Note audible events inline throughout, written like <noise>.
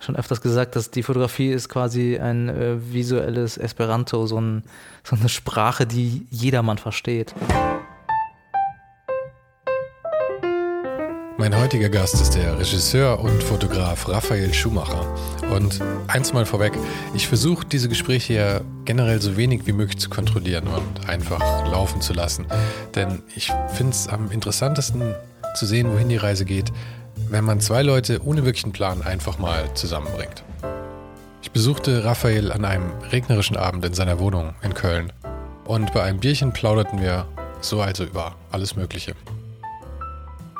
schon öfters gesagt, dass die Fotografie ist quasi ein äh, visuelles Esperanto, so, ein, so eine Sprache, die jedermann versteht. Mein heutiger Gast ist der Regisseur und Fotograf Raphael Schumacher. Und eins mal vorweg, ich versuche diese Gespräche ja generell so wenig wie möglich zu kontrollieren und einfach laufen zu lassen. Denn ich finde es am interessantesten zu sehen, wohin die Reise geht, wenn man zwei Leute ohne wirklichen Plan einfach mal zusammenbringt. Ich besuchte Raphael an einem regnerischen Abend in seiner Wohnung in Köln und bei einem Bierchen plauderten wir so also über alles Mögliche.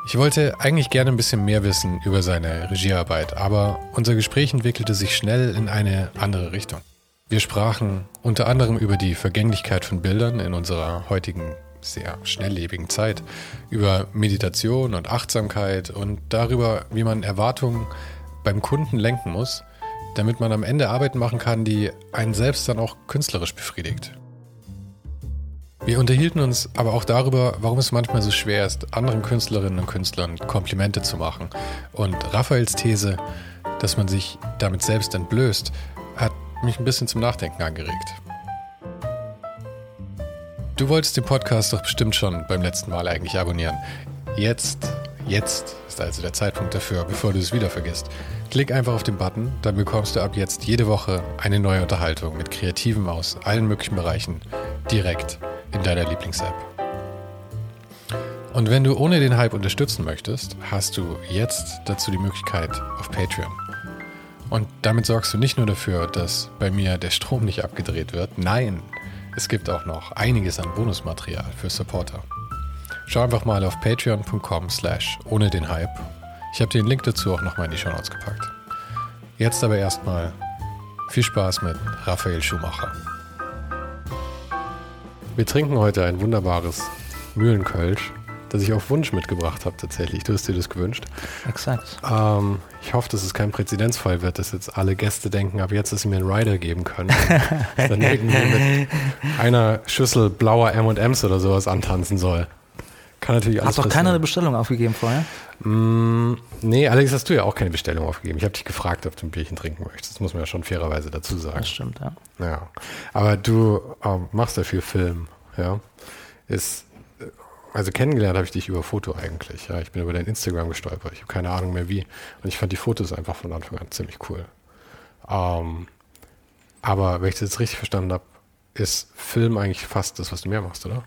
Ich wollte eigentlich gerne ein bisschen mehr wissen über seine Regiearbeit, aber unser Gespräch entwickelte sich schnell in eine andere Richtung. Wir sprachen unter anderem über die Vergänglichkeit von Bildern in unserer heutigen sehr schnelllebigen Zeit über Meditation und Achtsamkeit und darüber, wie man Erwartungen beim Kunden lenken muss, damit man am Ende Arbeiten machen kann, die einen selbst dann auch künstlerisch befriedigt. Wir unterhielten uns aber auch darüber, warum es manchmal so schwer ist, anderen Künstlerinnen und Künstlern Komplimente zu machen. Und Raphaels These, dass man sich damit selbst entblößt, hat mich ein bisschen zum Nachdenken angeregt. Du wolltest den Podcast doch bestimmt schon beim letzten Mal eigentlich abonnieren. Jetzt, jetzt ist also der Zeitpunkt dafür, bevor du es wieder vergisst. Klick einfach auf den Button, dann bekommst du ab jetzt jede Woche eine neue Unterhaltung mit Kreativen aus allen möglichen Bereichen direkt in deiner Lieblings-App. Und wenn du ohne den Hype unterstützen möchtest, hast du jetzt dazu die Möglichkeit auf Patreon. Und damit sorgst du nicht nur dafür, dass bei mir der Strom nicht abgedreht wird, nein, es gibt auch noch einiges an Bonusmaterial für Supporter. Schau einfach mal auf patreon.com slash ohne den Hype. Ich habe den Link dazu auch nochmal in die Show Notes gepackt. Jetzt aber erstmal viel Spaß mit Raphael Schumacher. Wir trinken heute ein wunderbares Mühlenkölsch das ich auf Wunsch mitgebracht habe tatsächlich. Du hast dir das gewünscht. Exakt. Ähm, ich hoffe, dass es kein Präzedenzfall wird, dass jetzt alle Gäste denken, ab jetzt, dass sie mir einen Rider geben können. dann <laughs> irgendwie mit einer Schüssel blauer M&M's oder sowas antanzen soll. Kann natürlich alles Hast doch keiner eine Bestellung aufgegeben vorher? Mm, nee, allerdings hast du ja auch keine Bestellung aufgegeben. Ich habe dich gefragt, ob du ein Bierchen trinken möchtest. Das muss man ja schon fairerweise dazu sagen. Das stimmt, ja. Ja. Aber du ähm, machst ja viel Film, ja. Ist also kennengelernt habe ich dich über Foto eigentlich. Ja, ich bin über dein Instagram gestolpert. Ich habe keine Ahnung mehr wie. Und ich fand die Fotos einfach von Anfang an ziemlich cool. Ähm, aber wenn ich das jetzt richtig verstanden habe, ist Film eigentlich fast das, was du mehr machst, oder?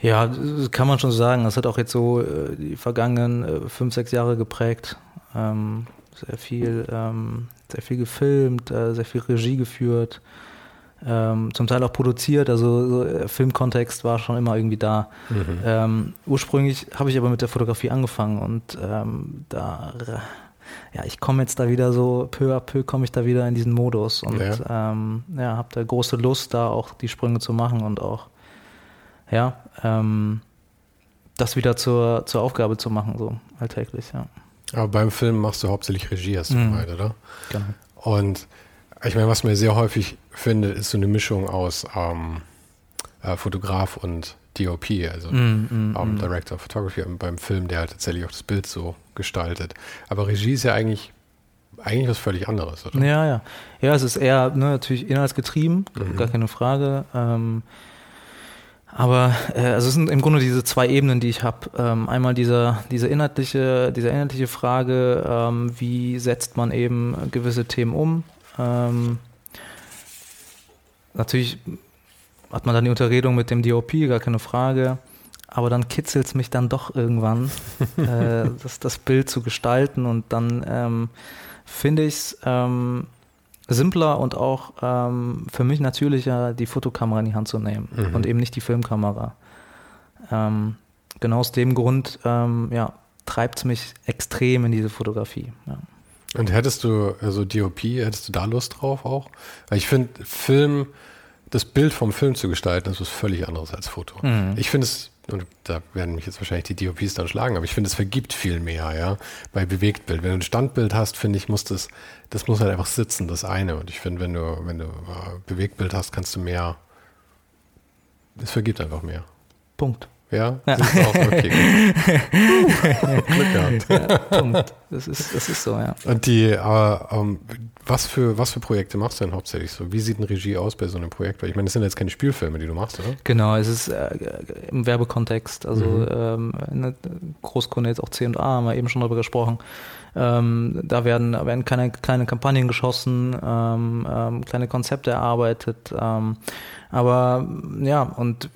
Ja, kann man schon sagen. Das hat auch jetzt so äh, die vergangenen äh, fünf, sechs Jahre geprägt. Ähm, sehr viel, ähm, sehr viel gefilmt, äh, sehr viel Regie geführt ähm, zum Teil auch produziert, also so äh, Filmkontext war schon immer irgendwie da. Mhm. Ähm, ursprünglich habe ich aber mit der Fotografie angefangen und ähm, da, ja, ich komme jetzt da wieder so, peu à peu komme ich da wieder in diesen Modus und ja, ähm, ja habe da große Lust, da auch die Sprünge zu machen und auch, ja, ähm, das wieder zur, zur Aufgabe zu machen, so alltäglich, ja. Aber beim Film machst du hauptsächlich Regie, hast du mhm. gemeint, oder? Genau. Und ich meine, was man sehr häufig findet, ist so eine Mischung aus ähm, äh, Fotograf und DOP, also mm, mm, um, mm. Director of Photography beim Film, der halt tatsächlich auch das Bild so gestaltet. Aber Regie ist ja eigentlich eigentlich was völlig anderes, oder? Ja, ja. Ja, es ist eher ne, natürlich inhaltsgetrieben, mhm. gar keine Frage. Ähm, aber äh, also es sind im Grunde diese zwei Ebenen, die ich habe. Ähm, einmal dieser, diese inhaltliche, diese inhaltliche Frage, ähm, wie setzt man eben gewisse Themen um? Ähm, natürlich hat man dann die Unterredung mit dem DOP, gar keine Frage. Aber dann kitzelt es mich dann doch irgendwann, <laughs> äh, das, das Bild zu gestalten und dann ähm, finde ich es ähm, simpler und auch ähm, für mich natürlicher, die Fotokamera in die Hand zu nehmen mhm. und eben nicht die Filmkamera. Ähm, genau aus dem Grund ähm, ja, treibt es mich extrem in diese Fotografie. Ja. Und hättest du, also DOP, hättest du da Lust drauf auch? Weil ich finde, Film, das Bild vom Film zu gestalten, ist was völlig anderes als Foto. Mhm. Ich finde es und da werden mich jetzt wahrscheinlich die DOPs dann schlagen, aber ich finde, es vergibt viel mehr, ja, bei Bewegtbild. Wenn du ein Standbild hast, finde ich, muss das, das muss halt einfach sitzen, das eine. Und ich finde, wenn du, wenn du äh, Bewegtbild hast, kannst du mehr, es vergibt einfach mehr. Punkt. Ja? ja. Auch, okay, <laughs> Glück gehabt. Ja, Punkt. Das ist, das ist so, ja. Und die, äh, ähm, was, für, was für Projekte machst du denn hauptsächlich so? Wie sieht eine Regie aus bei so einem Projekt? Weil ich meine, das sind jetzt keine Spielfilme, die du machst, oder? Genau, es ist äh, im Werbekontext. Also mhm. ähm, eine Großkunde jetzt auch C&A, haben wir eben schon darüber gesprochen. Ähm, da werden, werden keine kleine Kampagnen geschossen, ähm, ähm, kleine Konzepte erarbeitet. Ähm, aber ja, und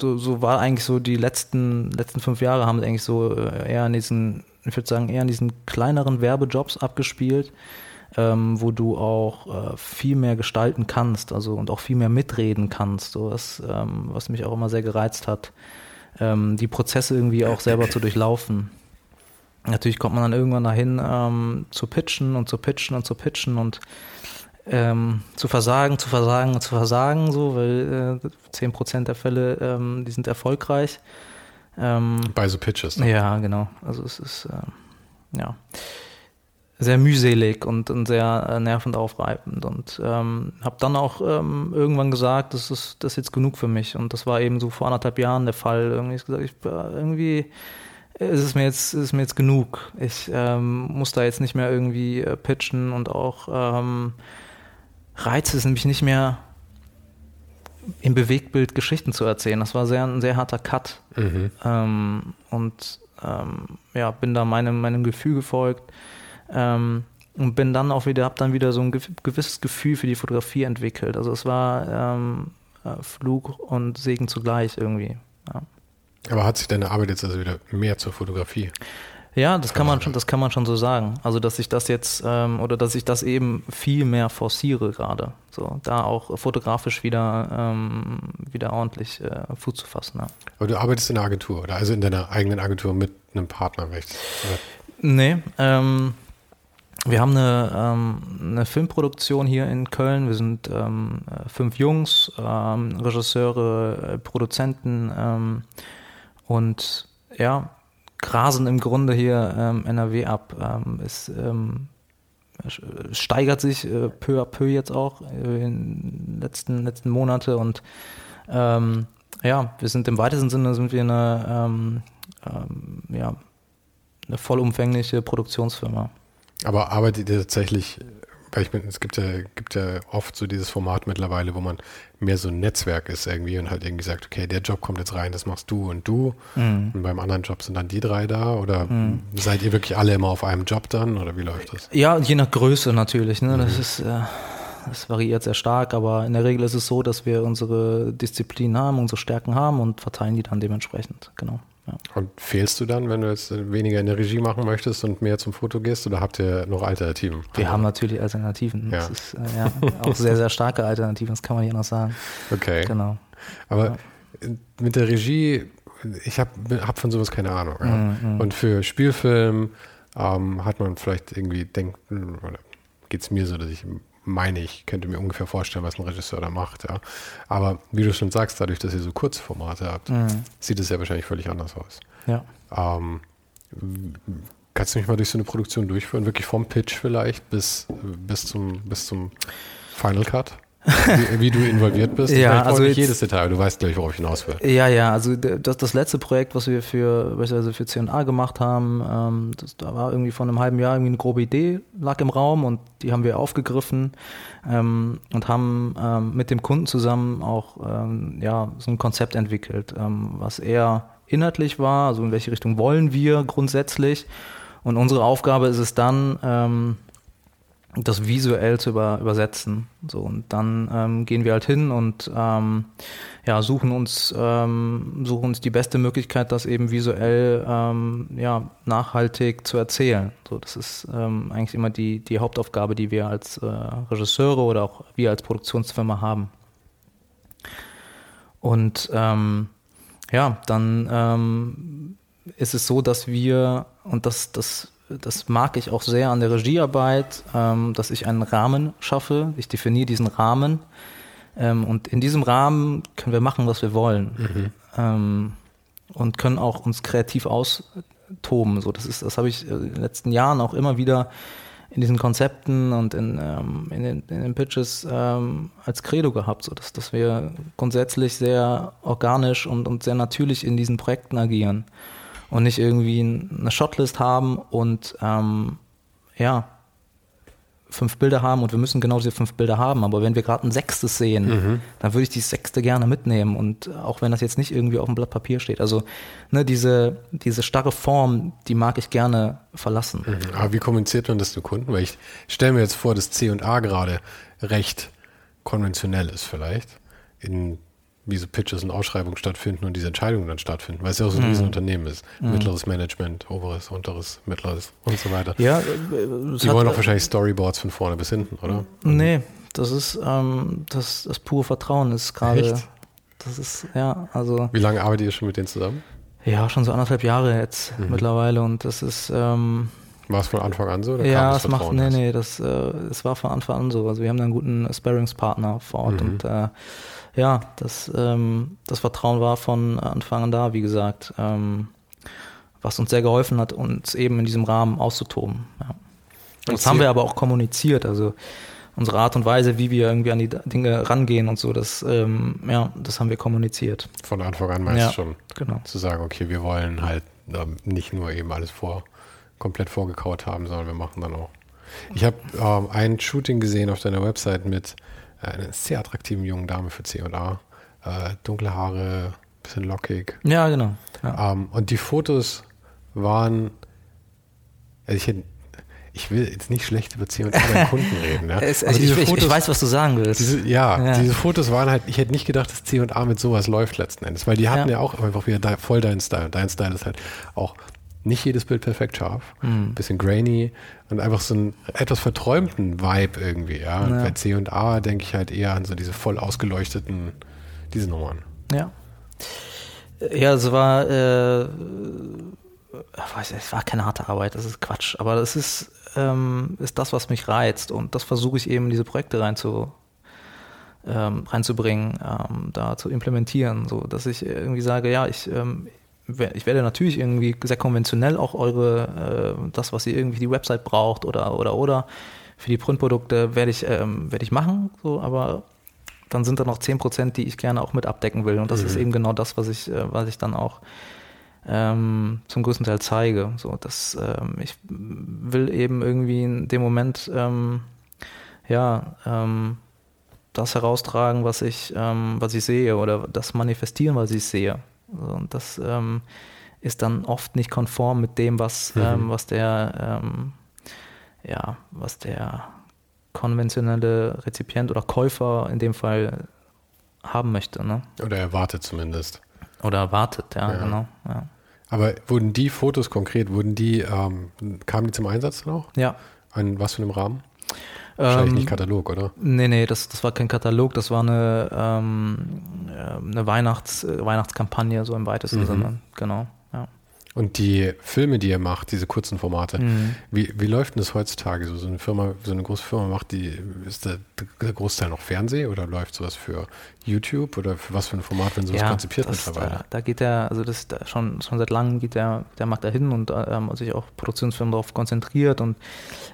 so, so war eigentlich so die letzten, letzten fünf Jahre haben eigentlich so äh, eher in diesen, ich würde sagen, eher in diesen kleineren Werbejobs abgespielt, ähm, wo du auch äh, viel mehr gestalten kannst, also und auch viel mehr mitreden kannst, so was, ähm, was mich auch immer sehr gereizt hat, ähm, die Prozesse irgendwie auch selber zu durchlaufen. Natürlich kommt man dann irgendwann dahin ähm, zu pitchen und zu pitchen und zu pitchen und ähm, zu versagen, zu versagen und zu versagen, so, weil äh, 10% der Fälle, ähm, die sind erfolgreich. Ähm, Bei so Pitches. Ne? Ja, genau. Also es ist äh, ja sehr mühselig und, und sehr äh, nervend aufreibend und ähm, habe dann auch ähm, irgendwann gesagt, das ist das ist jetzt genug für mich und das war eben so vor anderthalb Jahren der Fall. Irgendwie ich gesagt, ich, irgendwie ist es mir jetzt ist mir jetzt genug. Ich ähm, muss da jetzt nicht mehr irgendwie äh, pitchen und auch ähm, reizt es nämlich nicht mehr, im Bewegtbild Geschichten zu erzählen. Das war sehr, ein sehr harter Cut. Mhm. Ähm, und ähm, ja, bin da meinem, meinem Gefühl gefolgt. Ähm, und bin dann auch wieder, habe dann wieder so ein gewisses Gefühl für die Fotografie entwickelt. Also es war ähm, äh, Flug und Segen zugleich irgendwie. Ja. Aber hat sich deine Arbeit jetzt also wieder mehr zur Fotografie? Ja, das kann man schon, das kann man schon so sagen. Also dass ich das jetzt ähm, oder dass ich das eben viel mehr forciere gerade. So, da auch fotografisch wieder, ähm, wieder ordentlich äh, Fuß zu fassen. Ja. Aber du arbeitest in einer Agentur oder also in deiner eigenen Agentur mit einem Partner, rechts? Nee, ähm, wir haben eine, ähm, eine, Filmproduktion hier in Köln. Wir sind ähm, fünf Jungs, ähm, Regisseure, äh, Produzenten ähm, und ja, grasen im Grunde hier ähm, NRW ab. Ähm, es ähm, steigert sich äh, peu à peu jetzt auch äh, in den letzten, letzten Monate und ähm, ja, wir sind im weitesten Sinne sind wir eine, ähm, ja, eine vollumfängliche Produktionsfirma. Aber arbeitet ihr tatsächlich weil ich bin, es gibt ja, gibt ja oft so dieses Format mittlerweile, wo man mehr so ein Netzwerk ist irgendwie und halt irgendwie sagt, okay, der Job kommt jetzt rein, das machst du und du. Mhm. Und beim anderen Job sind dann die drei da oder mhm. seid ihr wirklich alle immer auf einem Job dann oder wie läuft das? Ja, je nach Größe natürlich. Ne? Das mhm. ist, äh, das variiert sehr stark, aber in der Regel ist es so, dass wir unsere Disziplin haben, unsere Stärken haben und verteilen die dann dementsprechend, genau. Ja. Und fehlst du dann, wenn du jetzt weniger in der Regie machen möchtest und mehr zum Foto gehst oder habt ihr noch Alternativen? Wir also, haben natürlich Alternativen. Ja. Das ist äh, ja, auch sehr, sehr starke Alternativen, das kann man hier noch sagen. Okay. Genau. Aber ja. mit der Regie, ich habe hab von sowas keine Ahnung. Ja. Mm, mm. Und für Spielfilm ähm, hat man vielleicht irgendwie denkt, oder geht es mir so, dass ich meine ich, könnte mir ungefähr vorstellen, was ein Regisseur da macht. Ja. Aber wie du schon sagst, dadurch, dass ihr so kurze Formate habt, mhm. sieht es ja wahrscheinlich völlig anders aus. Ja. Ähm, kannst du mich mal durch so eine Produktion durchführen? Wirklich vom Pitch vielleicht bis, bis, zum, bis zum Final Cut? Wie, wie, du involviert bist. ja, also nicht jedes Detail, du weißt, glaube ich, worauf ich hinaus will. Ja, ja, also das, das letzte Projekt, was wir für, beispielsweise für C&A gemacht haben, ähm, das, da war irgendwie vor einem halben Jahr irgendwie eine grobe Idee, lag im Raum und die haben wir aufgegriffen ähm, und haben ähm, mit dem Kunden zusammen auch ähm, ja, so ein Konzept entwickelt, ähm, was eher inhaltlich war, also in welche Richtung wollen wir grundsätzlich. Und unsere Aufgabe ist es dann, ähm, das visuell zu über, übersetzen. So, und dann ähm, gehen wir halt hin und ähm, ja, suchen uns, ähm, suchen uns die beste Möglichkeit, das eben visuell ähm, ja, nachhaltig zu erzählen. So, das ist ähm, eigentlich immer die, die Hauptaufgabe, die wir als äh, Regisseure oder auch wir als Produktionsfirma haben. Und ähm, ja, dann ist es so, dass wir, und das, das das mag ich auch sehr an der Regiearbeit, ähm, dass ich einen Rahmen schaffe. Ich definiere diesen Rahmen. Ähm, und in diesem Rahmen können wir machen, was wir wollen. Mhm. Ähm, und können auch uns kreativ austoben. So, das ist, das habe ich in den letzten Jahren auch immer wieder in diesen Konzepten und in, ähm, in, den, in den Pitches ähm, als Credo gehabt, so dass, dass wir grundsätzlich sehr organisch und, und sehr natürlich in diesen Projekten agieren und nicht irgendwie eine Shotlist haben und ähm, ja, fünf Bilder haben und wir müssen genau diese fünf Bilder haben. Aber wenn wir gerade ein sechstes sehen, mhm. dann würde ich die sechste gerne mitnehmen. Und auch wenn das jetzt nicht irgendwie auf dem Blatt Papier steht. Also ne, diese, diese starre Form, die mag ich gerne verlassen. Mhm. Aber wie kommuniziert man das zu Kunden? Weil ich stelle mir jetzt vor, dass C und A gerade recht konventionell ist vielleicht. In wie so Pitches und Ausschreibungen stattfinden und diese Entscheidungen dann stattfinden, weil es ja auch so ein mhm. Riesenunternehmen ist. Mhm. Mittleres Management, oberes, unteres, mittleres und so weiter. Ja, Die wollen auch wahrscheinlich Storyboards von vorne bis hinten, oder? Nee, das ist ähm, das, das pure Vertrauen ist gerade. Das ist, ja, also. Wie lange arbeitet ihr schon mit denen zusammen? Ja, schon so anderthalb Jahre jetzt mhm. mittlerweile und das ist. Ähm, war es von Anfang an so? Ja, es macht, nee, nee, das, äh, es war von Anfang an so. Also wir haben da einen guten Sparringspartner vor Ort mhm. und äh, ja, das, ähm, das Vertrauen war von Anfang an da, wie gesagt, ähm, was uns sehr geholfen hat, uns eben in diesem Rahmen auszutoben. Ja. Das haben wir aber auch kommuniziert, also unsere Art und Weise, wie wir irgendwie an die Dinge rangehen und so, das, ähm, ja, das haben wir kommuniziert. Von Anfang an meinst ja, schon, genau. zu sagen, okay, wir wollen halt ähm, nicht nur eben alles vor, komplett vorgekaut haben, sondern wir machen dann auch. Ich habe ähm, ein Shooting gesehen auf deiner Website mit eine sehr attraktive junge Dame für C&A. Äh, dunkle Haare, bisschen lockig. Ja, genau. Ja. Ähm, und die Fotos waren, also ich hätte ich will jetzt nicht schlecht über C&A beim <laughs> Kunden reden. Ja. Es, also ich, Fotos, ich, weiß, was du sagen willst. Diese, ja, ja, diese Fotos waren halt, ich hätte nicht gedacht, dass C&A mit sowas läuft letzten Endes, weil die hatten ja, ja auch einfach wieder voll deinen Style. Dein Style ist halt auch nicht jedes Bild perfekt scharf, mhm. bisschen grainy und einfach so einen etwas verträumten Vibe irgendwie, ja. ja. Bei C und A denke ich halt eher an so diese voll ausgeleuchteten, diese Nummern. Ja. Ja, es war, äh, es war keine harte Arbeit, das ist Quatsch, aber das ist, ähm, ist das, was mich reizt und das versuche ich eben in diese Projekte rein zu, ähm, reinzubringen, ähm, da zu implementieren, so dass ich irgendwie sage, ja, ich, ähm, ich werde natürlich irgendwie sehr konventionell auch eure, äh, das, was ihr irgendwie die Website braucht oder, oder, oder für die Printprodukte werde ich, ähm, werde ich machen, so, aber dann sind da noch 10 Prozent, die ich gerne auch mit abdecken will. Und das mhm. ist eben genau das, was ich, äh, was ich dann auch ähm, zum größten Teil zeige. So, dass ähm, ich will eben irgendwie in dem Moment ähm, ja ähm, das heraustragen, was ich, ähm, was ich sehe oder das manifestieren, was ich sehe. Und das ähm, ist dann oft nicht konform mit dem, was, mhm. ähm, was der, ähm, ja, was der konventionelle Rezipient oder Käufer in dem Fall haben möchte. Ne? Oder erwartet zumindest. Oder erwartet, ja, ja. genau. Ja. Aber wurden die Fotos konkret, wurden die, ähm, kamen die zum Einsatz dann auch? Ja. An was für einem Rahmen? Wahrscheinlich ähm, nicht Katalog, oder? Nee, nee, das, das war kein Katalog, das war eine, ähm, äh, eine Weihnachts, äh, Weihnachtskampagne, so im weitesten mhm. Sinne. Genau. Und die Filme, die ihr macht, diese kurzen Formate, mhm. wie, wie läuft denn das heutzutage? So, so eine Firma, so eine große Firma macht die, ist der, der Großteil noch Fernseh oder läuft sowas für YouTube oder für was für ein Format, wenn sowas ja, konzipiert das, mittlerweile? Da, da geht der, also das da schon, schon seit langem geht der, der macht da hin und ähm, sich auch Produktionsfirmen darauf konzentriert und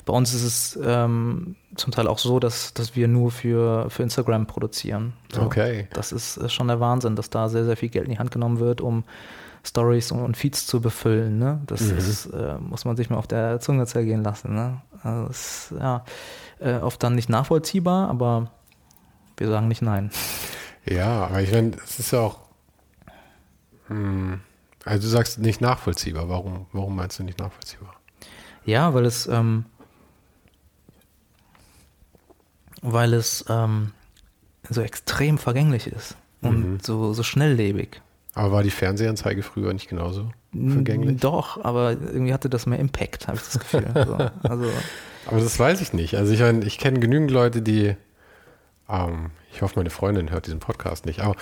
bei uns ist es ähm, zum Teil auch so, dass, dass wir nur für, für Instagram produzieren. So, okay. Das ist, ist schon der Wahnsinn, dass da sehr, sehr viel Geld in die Hand genommen wird, um Stories und Feeds zu befüllen. Ne? Das mhm. ist, äh, muss man sich mal auf der Zunge zergehen lassen. Ne? Also ist, ja, äh, oft dann nicht nachvollziehbar, aber wir sagen nicht nein. Ja, aber ich meine, es ist ja auch. Hm, also du sagst nicht nachvollziehbar. Warum, warum meinst du nicht nachvollziehbar? Ja, weil es, ähm, weil es ähm, so extrem vergänglich ist und mhm. so, so schnelllebig. Aber war die Fernsehanzeige früher nicht genauso vergänglich? Doch, aber irgendwie hatte das mehr Impact, habe ich das Gefühl. so, also. <laughs> Aber das weiß ich nicht. Also ich, ich kenne genügend Leute, die, ähm, ich hoffe, meine Freundin hört diesen Podcast nicht, aber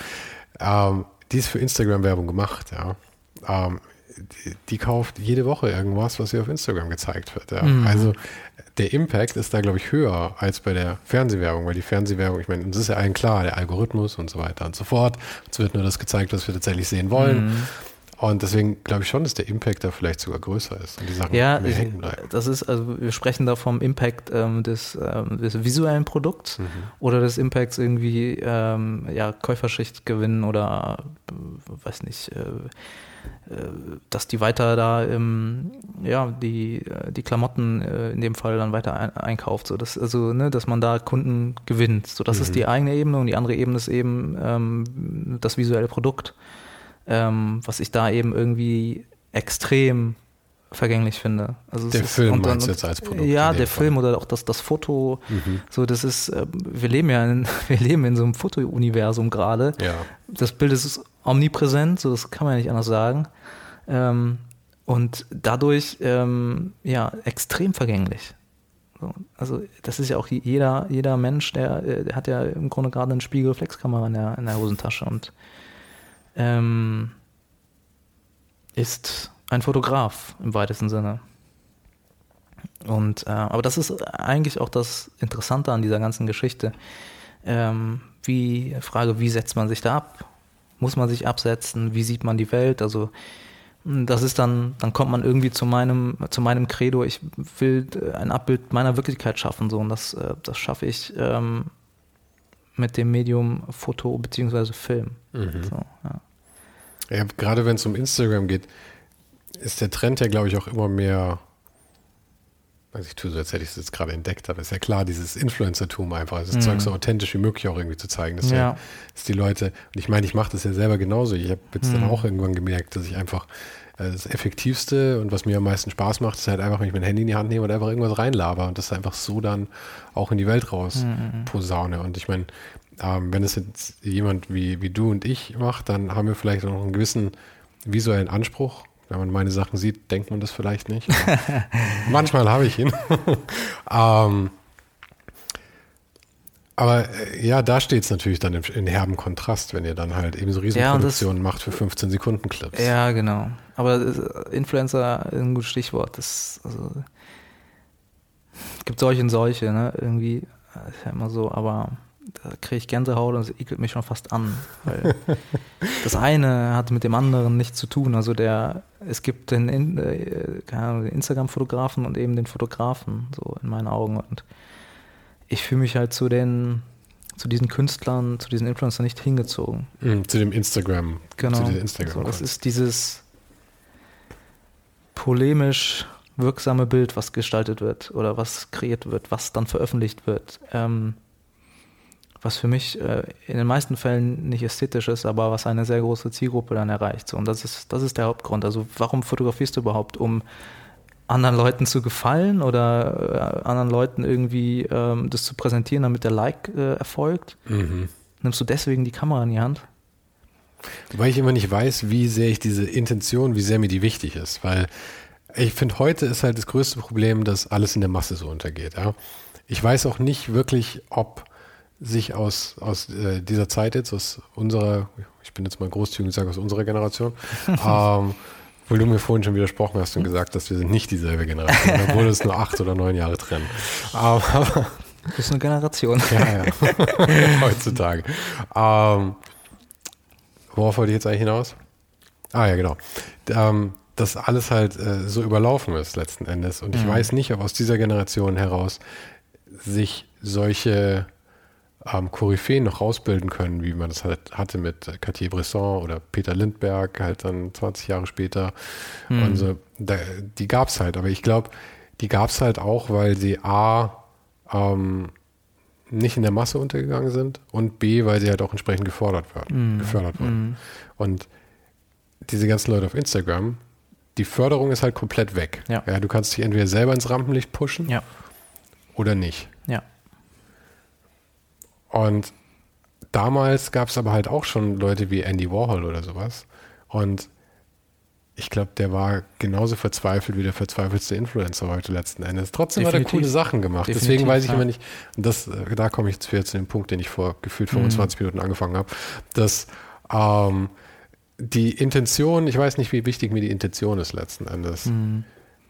ähm, die ist für Instagram-Werbung gemacht, ja. Ähm, die, die, kauft jede Woche irgendwas, was ihr auf Instagram gezeigt wird. Ja. Mhm. Also der Impact ist da, glaube ich, höher als bei der Fernsehwerbung, weil die Fernsehwerbung, ich meine, uns ist ja allen klar, der Algorithmus und so weiter und so fort. Es wird nur das gezeigt, was wir tatsächlich sehen wollen. Mhm. Und deswegen glaube ich schon, dass der Impact da vielleicht sogar größer ist und die Sachen ja, mehr hängen bleiben. Das ist, also wir sprechen da vom Impact ähm, des, ähm, des, visuellen Produkts mhm. oder des Impacts irgendwie ähm, ja, Käuferschicht gewinnen oder äh, weiß nicht, äh, dass die weiter da ähm, ja die äh, die Klamotten äh, in dem Fall dann weiter ein, einkauft so dass also ne dass man da Kunden gewinnt so das mhm. ist die eigene Ebene und die andere Ebene ist eben ähm, das visuelle Produkt ähm, was ich da eben irgendwie extrem vergänglich finde. Also der Film und, meinst und, jetzt als Produkt? Ja, der Fall. Film oder auch das, das Foto. Mhm. So, das ist, wir leben ja in, <laughs> wir leben in so einem Foto-Universum gerade. Ja. Das Bild ist omnipräsent, so das kann man ja nicht anders sagen. Ähm, und dadurch ähm, ja extrem vergänglich. So, also das ist ja auch jeder, jeder Mensch, der, äh, der hat ja im Grunde gerade eine Spiegelreflexkamera in der, in der Hosentasche und ähm, ist ein Fotograf im weitesten Sinne. Und äh, aber das ist eigentlich auch das Interessante an dieser ganzen Geschichte. Ähm, wie Frage, wie setzt man sich da ab? muss man sich absetzen, wie sieht man die Welt, also hm, das ist dann, dann kommt man irgendwie zu meinem, zu meinem Credo, ich will ein Abbild meiner Wirklichkeit schaffen, so, und das, äh, das schaffe ich ähm, mit dem Medium Foto bzw. Film. Mhm. So, ja. ja, gerade wenn es um Instagram geht, ist der Trend ja, glaube ich, auch immer mehr also ich tue so, als hätte ich es jetzt gerade entdeckt, aber ist ja klar, dieses Influencertum einfach, das mhm. Zeug so authentisch wie möglich auch irgendwie zu zeigen. Dass, ja. ja dass die Leute, und ich meine, ich mache das ja selber genauso. Ich habe jetzt mhm. dann auch irgendwann gemerkt, dass ich einfach äh, das Effektivste und was mir am meisten Spaß macht, ist halt einfach, wenn ich mein Handy in die Hand nehme und einfach irgendwas reinlaber und das einfach so dann auch in die Welt raus mhm. posaune. Und ich meine, ähm, wenn es jetzt jemand wie, wie du und ich macht, dann haben wir vielleicht auch noch einen gewissen visuellen Anspruch wenn man meine Sachen sieht, denkt man das vielleicht nicht. <laughs> manchmal habe ich ihn. <laughs> ähm, aber äh, ja, da steht es natürlich dann in, herben Kontrast, wenn ihr dann halt eben so Riesenproduktionen ja, macht für 15 Sekunden Clips. Ja, genau. Aber äh, Influencer ist ein gutes Stichwort. Das, also, es gibt solche und solche, ne? Irgendwie äh, ist ja immer so, aber da kriege ich Gänsehaut und es ekelt mich schon fast an. Weil <laughs> das eine hat mit dem anderen nichts zu tun. Also der, es gibt den, äh, den Instagram-Fotografen und eben den Fotografen, so in meinen Augen. Und ich fühle mich halt zu den, zu diesen Künstlern, zu diesen Influencern nicht hingezogen. Mhm, zu dem Instagram. Genau. Zu Instagram so, das ist dieses polemisch wirksame Bild, was gestaltet wird oder was kreiert wird, was dann veröffentlicht wird. Ähm, was für mich äh, in den meisten Fällen nicht ästhetisch ist, aber was eine sehr große Zielgruppe dann erreicht. So, und das ist, das ist der Hauptgrund. Also warum fotografierst du überhaupt? Um anderen Leuten zu gefallen oder äh, anderen Leuten irgendwie ähm, das zu präsentieren, damit der Like äh, erfolgt? Mhm. Nimmst du deswegen die Kamera in die Hand? Weil ich immer nicht weiß, wie sehr ich diese Intention, wie sehr mir die wichtig ist. Weil ich finde, heute ist halt das größte Problem, dass alles in der Masse so untergeht. Ja? Ich weiß auch nicht wirklich, ob sich aus, aus äh, dieser Zeit jetzt, aus unserer, ich bin jetzt mal großzügig und sage aus unserer Generation, <laughs> ähm, Obwohl du mir vorhin schon widersprochen hast und gesagt hast, wir sind nicht dieselbe Generation, obwohl es nur acht oder neun Jahre trennen. <laughs> Aber das ist eine Generation. Ja, ja. <laughs> Heutzutage. Ähm, worauf wollte ich jetzt eigentlich hinaus? Ah ja, genau. Ähm, dass alles halt äh, so überlaufen ist letzten Endes. Und ich mhm. weiß nicht, ob aus dieser Generation heraus sich solche ähm, Koryphäen noch rausbilden können, wie man das halt hatte mit Cartier Bresson oder Peter Lindberg, halt dann 20 Jahre später. Mhm. Und so, da, die gab es halt. Aber ich glaube, die gab es halt auch, weil sie A, ähm, nicht in der Masse untergegangen sind und B, weil sie halt auch entsprechend gefordert werden, mm. gefördert wurden. Mm. Und diese ganzen Leute auf Instagram, die Förderung ist halt komplett weg. Ja. ja. du kannst dich entweder selber ins Rampenlicht pushen ja. oder nicht. Ja. Und damals gab es aber halt auch schon Leute wie Andy Warhol oder sowas. Und ich glaube, der war genauso verzweifelt wie der verzweifelste Influencer heute letzten Endes. Trotzdem Definitiv. hat er coole Sachen gemacht. Definitiv, Deswegen weiß ich ja. immer nicht, und das, äh, da komme ich jetzt wieder zu dem Punkt, den ich vor gefühlt 25 mhm. Minuten angefangen habe, dass ähm, die Intention, ich weiß nicht, wie wichtig mir die Intention ist letzten Endes. Mhm.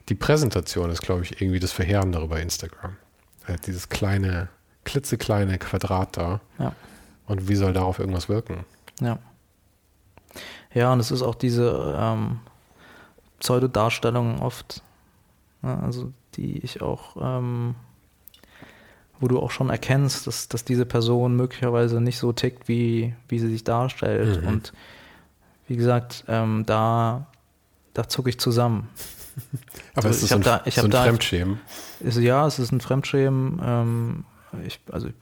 Die Präsentation ist, glaube ich, irgendwie das Verheerendere bei Instagram. Äh, dieses kleine, klitzekleine Quadrat da. Ja. Und wie soll darauf irgendwas wirken? Ja. Ja, und es ist auch diese ähm, Pseudodarstellungen oft, ne, also die ich auch, ähm, wo du auch schon erkennst, dass, dass diese Person möglicherweise nicht so tickt, wie, wie sie sich darstellt. Mhm. Und wie gesagt, ähm, da, da zucke ich zusammen. <laughs> Aber also, ist das so ein, da, ich so ein da, Fremdschämen? Ist, ja, es ist ein Fremdschämen. Ähm, ich, also ich,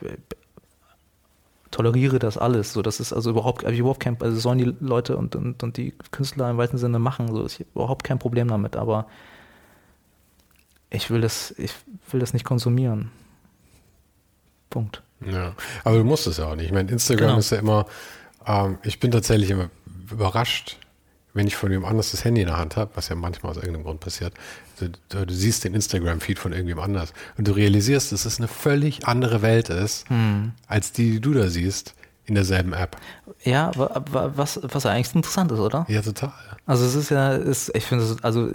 toleriere das alles. So, das ist also überhaupt, ich überhaupt kein, also sollen die Leute und, und, und die Künstler im weiten Sinne machen. So, ich habe überhaupt kein Problem damit, aber ich will das, ich will das nicht konsumieren. Punkt. Ja, aber du musst es ja auch nicht. Ich meine, Instagram genau. ist ja immer, ähm, ich bin tatsächlich immer überrascht, wenn ich von jemand anders das Handy in der Hand habe, was ja manchmal aus irgendeinem Grund passiert, du, du, du siehst den Instagram-Feed von irgendjemand anders und du realisierst, dass es eine völlig andere Welt ist, hm. als die, die du da siehst in derselben App. Ja, was, was eigentlich interessant ist, oder? Ja, total. Also es ist ja, ist, ich finde es, also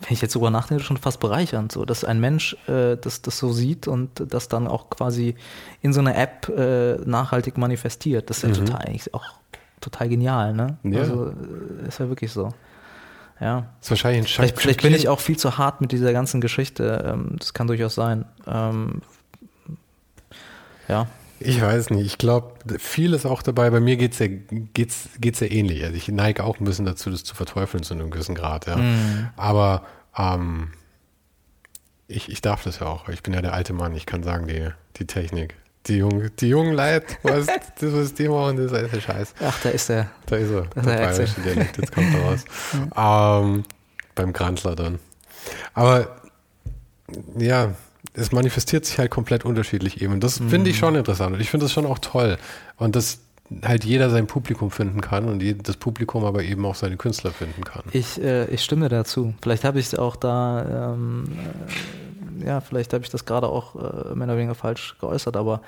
wenn ich jetzt drüber nachdenke, schon fast bereichernd, so, dass ein Mensch äh, das, das so sieht und das dann auch quasi in so einer App äh, nachhaltig manifestiert. Das ist ja mhm. total eigentlich auch total genial, ne? Ja. Also ist ja wirklich so. Ja. ist wahrscheinlich ein vielleicht, vielleicht bin ich auch viel zu hart mit dieser ganzen Geschichte. Ähm, das kann durchaus sein. Ähm, ja. Ich weiß nicht. Ich glaube, viel ist auch dabei. Bei mir geht es ja, geht's, geht's ja ähnlich. Also ich neige auch ein bisschen dazu, das zu verteufeln zu einem gewissen Grad. Ja. Mm. Aber ähm, ich, ich darf das ja auch. Ich bin ja der alte Mann. Ich kann sagen, die, die Technik, die jungen, die jungen Leute, was, <laughs> das, was die machen, das ist einfach scheiße. Ach, da ist er. Da ist er. Das der bayerische Dialekt, jetzt kommt er raus. <laughs> ähm, beim Grandler dann. Aber ja, es manifestiert sich halt komplett unterschiedlich eben. Das mhm. finde ich schon interessant. Und ich finde das schon auch toll. Und dass halt jeder sein Publikum finden kann und das Publikum aber eben auch seine Künstler finden kann. Ich, äh, ich stimme dazu. Vielleicht habe ich auch da ähm, ja, vielleicht habe ich das gerade auch äh, mehr oder weniger falsch geäußert, aber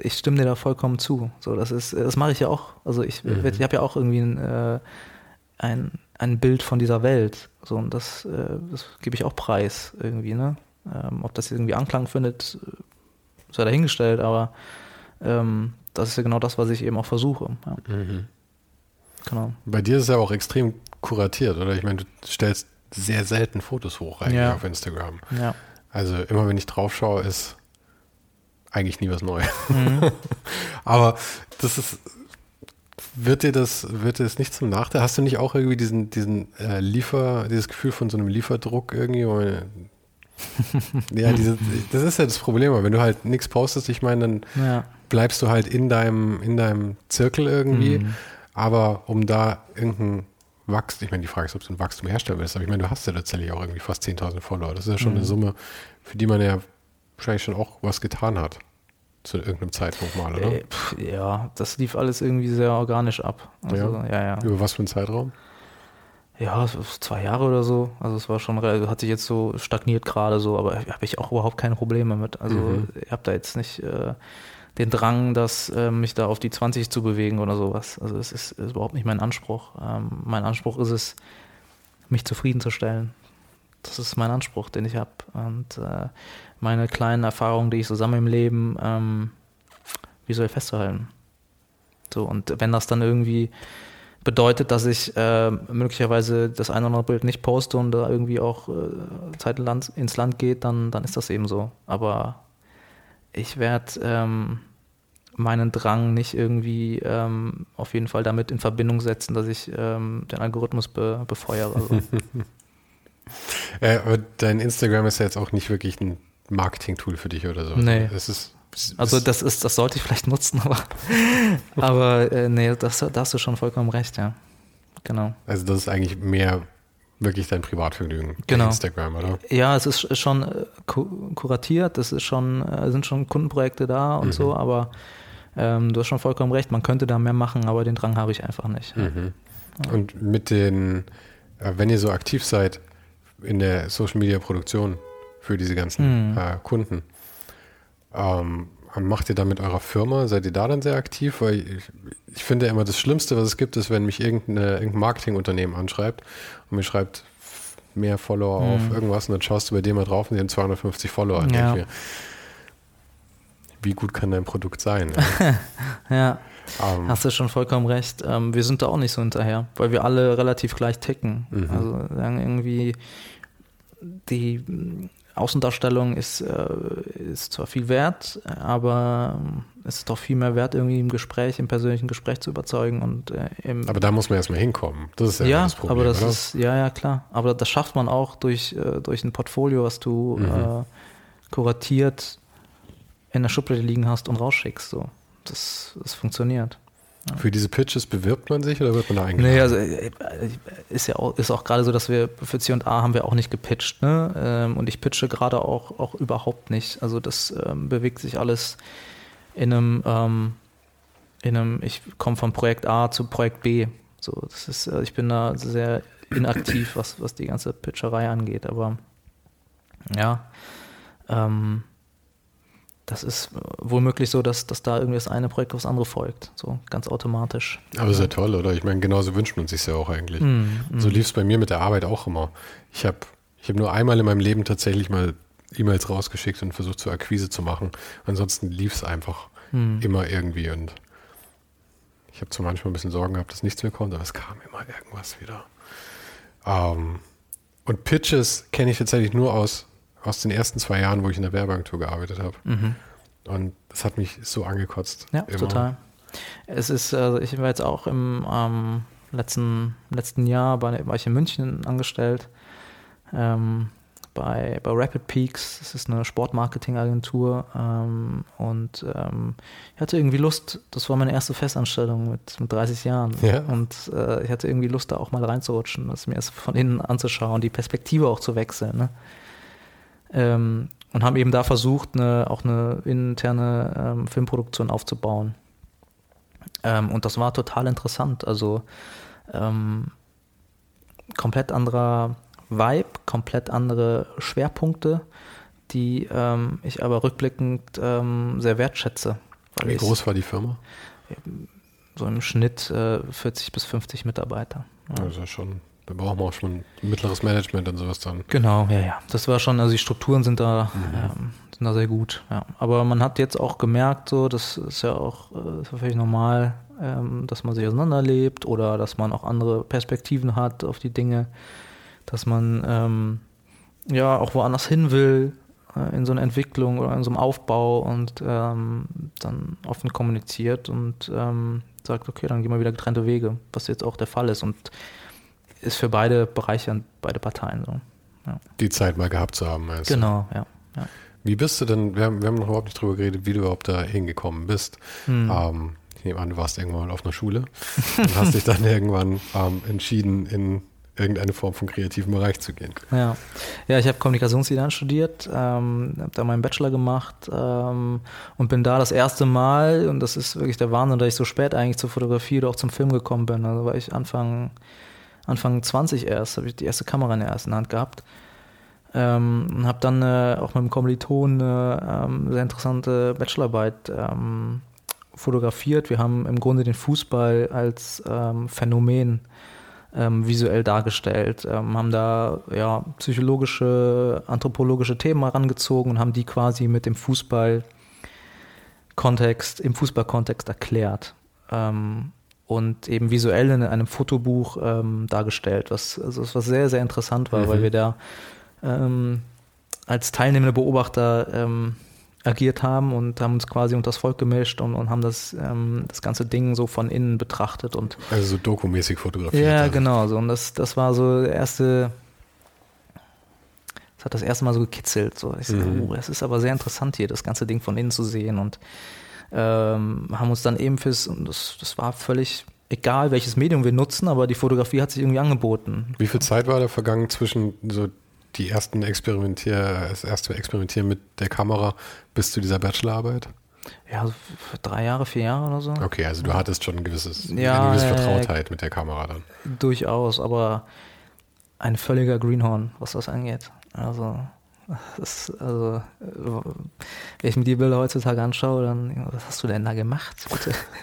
ich stimme dir da vollkommen zu. So, das ist, das mache ich ja auch. Also ich, mhm. ich habe ja auch irgendwie ein, äh, ein, ein Bild von dieser Welt. So, und das, äh, das gebe ich auch preis irgendwie, ne? Ähm, ob das irgendwie Anklang findet, sei dahingestellt, aber ähm, das ist ja genau das, was ich eben auch versuche. Ja. Mhm. Genau. Bei dir ist es ja auch extrem kuratiert, oder? Ich meine, du stellst sehr selten Fotos hoch eigentlich ja. auf Instagram. Ja. Also immer wenn ich drauf schaue, ist eigentlich nie was Neues. Mhm. <laughs> Aber das ist, wird dir das, wird dir das nicht zum Nachteil? Hast du nicht auch irgendwie diesen, diesen äh, Liefer, dieses Gefühl von so einem Lieferdruck irgendwie? <laughs> ja, diese, das ist ja das Problem, wenn du halt nichts postest, ich meine, dann ja. bleibst du halt in deinem, in deinem Zirkel irgendwie. Mhm. Aber um da irgendein Wachstum, ich meine, die Frage ist, ob du ein Wachstum herstellen willst, aber ich meine, du hast ja tatsächlich auch irgendwie fast 10.000 Follower. Das ist ja schon mhm. eine Summe, für die man ja wahrscheinlich schon auch was getan hat. Zu irgendeinem Zeitpunkt mal, oder? Äh, pff, ja, das lief alles irgendwie sehr organisch ab. Also, ja. ja, ja. Über was für einen Zeitraum? Ja, zwei Jahre oder so. Also es war schon, hat sich jetzt so stagniert gerade so, aber habe ich auch überhaupt keine Probleme mit. Also mhm. ich habe da jetzt nicht äh, den Drang, dass äh, mich da auf die 20 zu bewegen oder sowas. Also es ist, ist überhaupt nicht mein Anspruch. Ähm, mein Anspruch ist es, mich zufriedenzustellen. Das ist mein Anspruch, den ich habe. Und äh, meine kleinen Erfahrungen, die ich so sammle im Leben, ähm, visuell festzuhalten. So, und wenn das dann irgendwie bedeutet, dass ich äh, möglicherweise das eine oder andere Bild nicht poste und da irgendwie auch äh, Zeit ins Land geht, dann, dann ist das eben so. Aber ich werde ähm, meinen Drang nicht irgendwie ähm, auf jeden Fall damit in Verbindung setzen, dass ich ähm, den Algorithmus be befeuere. Also. <laughs> aber dein Instagram ist ja jetzt auch nicht wirklich ein Marketing-Tool für dich oder so. Nee. Es ist also das ist, das sollte ich vielleicht nutzen, aber, <laughs> aber äh, nee, das, da hast du schon vollkommen recht, ja. Genau. Also das ist eigentlich mehr wirklich dein Privatvergnügen genau. Instagram, oder? Ja, es ist schon äh, kuratiert, es ist schon, äh, sind schon Kundenprojekte da und mhm. so, aber ähm, du hast schon vollkommen recht, man könnte da mehr machen, aber den Drang habe ich einfach nicht. Mhm. Und mit den, äh, wenn ihr so aktiv seid in der Social Media Produktion für diese ganzen mhm. äh, Kunden, ähm, macht ihr da mit eurer Firma? Seid ihr da dann sehr aktiv? Weil ich, ich finde immer das Schlimmste, was es gibt, ist, wenn mich irgendeine, irgendein Marketingunternehmen anschreibt und mir schreibt mehr Follower mhm. auf irgendwas und dann schaust du bei dem mal drauf und die haben 250 Follower. Ja. Wie gut kann dein Produkt sein? Ja, <laughs> ja. Um, ähm. hast du schon vollkommen recht. Ähm, wir sind da auch nicht so hinterher, weil wir alle relativ gleich ticken. Mhm. Also irgendwie die Außendarstellung ist, äh, ist zwar viel wert, aber es ist doch viel mehr wert, irgendwie im Gespräch, im persönlichen Gespräch zu überzeugen. Und, äh, aber da muss man erstmal hinkommen. Das ist ja, ja das Problem. Aber das oder? ist, ja, ja, klar. Aber das schafft man auch durch, äh, durch ein Portfolio, was du mhm. Äh, kuratiert in der Schublade liegen hast und rausschickst. So. Das, das funktioniert. Für diese Pitches bewirbt man sich oder wird man da eingeladen? Nee, also äh, ist ja auch, ist auch gerade so, dass wir für C&A haben wir auch nicht gepitcht. Ne? Ähm, und ich pitche gerade auch, auch überhaupt nicht. Also das ähm, bewegt sich alles in einem, ähm, in einem ich komme von Projekt A zu Projekt B. So, das ist, äh, ich bin da sehr inaktiv, was, was die ganze Pitcherei angeht. Aber ja, ähm, das ist wohl möglich so, dass, dass da irgendwie das eine Projekt aufs andere folgt, so ganz automatisch. Aber ist ja toll, oder? Ich meine, genauso wünscht man sich ja auch eigentlich. Mm, mm. So lief es bei mir mit der Arbeit auch immer. Ich habe ich hab nur einmal in meinem Leben tatsächlich mal E-Mails rausgeschickt und versucht, zur Akquise zu machen. Ansonsten lief es einfach mm. immer irgendwie und ich habe zwar manchmal ein bisschen Sorgen gehabt, dass nichts mehr kommt, aber es kam immer irgendwas wieder. Ähm, und Pitches kenne ich tatsächlich nur aus aus den ersten zwei Jahren, wo ich in der Werbeagentur gearbeitet habe. Mhm. Und das hat mich so angekotzt. Ja, immer. total. Es ist, also ich war jetzt auch im ähm, letzten, letzten Jahr bei, war ich in München angestellt. Ähm, bei, bei Rapid Peaks, das ist eine Sportmarketingagentur ähm, und ähm, ich hatte irgendwie Lust, das war meine erste Festanstellung mit, mit 30 Jahren ja. und äh, ich hatte irgendwie Lust, da auch mal reinzurutschen, das mir erst von innen anzuschauen, die Perspektive auch zu wechseln. Ne? Ähm, und haben eben da versucht, eine, auch eine interne ähm, Filmproduktion aufzubauen. Ähm, und das war total interessant. Also ähm, komplett anderer Vibe, komplett andere Schwerpunkte, die ähm, ich aber rückblickend ähm, sehr wertschätze. Wie groß war die Firma? So im Schnitt äh, 40 bis 50 Mitarbeiter. Ja. Also schon da brauchen wir auch schon mittleres Management und sowas dann. Genau, ja, ja. Das war schon, also die Strukturen sind da, mhm. ähm, sind da sehr gut. Ja. Aber man hat jetzt auch gemerkt, so, das ist ja auch äh, ist völlig normal, ähm, dass man sich auseinanderlebt oder dass man auch andere Perspektiven hat auf die Dinge, dass man ähm, ja auch woanders hin will äh, in so einer Entwicklung oder in so einem Aufbau und ähm, dann offen kommuniziert und ähm, sagt, okay, dann gehen wir wieder getrennte Wege, was jetzt auch der Fall ist. Und ist für beide Bereiche und beide Parteien so. Ja. Die Zeit mal gehabt zu haben, meinst Genau, ja. ja. Wie bist du denn, wir haben, wir haben noch überhaupt nicht drüber geredet, wie du überhaupt da hingekommen bist. Hm. Ähm, ich nehme an, du warst irgendwann mal auf einer Schule und hast dich dann <laughs> irgendwann ähm, entschieden, in irgendeine Form von kreativen Bereich zu gehen. Ja, ja ich habe Kommunikationsdesign studiert, ähm, habe da meinen Bachelor gemacht ähm, und bin da das erste Mal, und das ist wirklich der Wahnsinn, dass ich so spät eigentlich zur Fotografie oder auch zum Film gekommen bin. Also war ich Anfang Anfang 20 erst, habe ich die erste Kamera in der ersten Hand gehabt. Ähm, und habe dann äh, auch mit einem Kommiliton eine ähm, sehr interessante Bachelorarbeit ähm, fotografiert. Wir haben im Grunde den Fußball als ähm, Phänomen ähm, visuell dargestellt, ähm, haben da ja psychologische, anthropologische Themen herangezogen und haben die quasi mit dem Fußball-Kontext, im Fußballkontext erklärt. Ähm, und eben visuell in einem Fotobuch ähm, dargestellt, was, also was sehr, sehr interessant war, mhm. weil wir da ähm, als teilnehmende Beobachter ähm, agiert haben und haben uns quasi unter das Volk gemischt und, und haben das, ähm, das ganze Ding so von innen betrachtet und also so dokumäßig fotografiert. Ja, also. genau. So. Und das, das war so der erste, das hat das erste Mal so gekitzelt. So. Ich mhm. so, oh, das ist aber sehr interessant hier, das ganze Ding von innen zu sehen und ähm, haben uns dann eben fürs, und das, das war völlig egal, welches Medium wir nutzen, aber die Fotografie hat sich irgendwie angeboten. Wie viel Zeit war da vergangen zwischen so die ersten Experimentier, das erste Experimentieren mit der Kamera bis zu dieser Bachelorarbeit? Ja, so drei Jahre, vier Jahre oder so. Okay, also du hattest schon ein gewisses, ja, eine gewisse Vertrautheit äh, mit der Kamera dann. Durchaus, aber ein völliger Greenhorn, was das angeht. Also das, also, wenn ich mir die Bilder heutzutage anschaue, dann, was hast du denn da gemacht?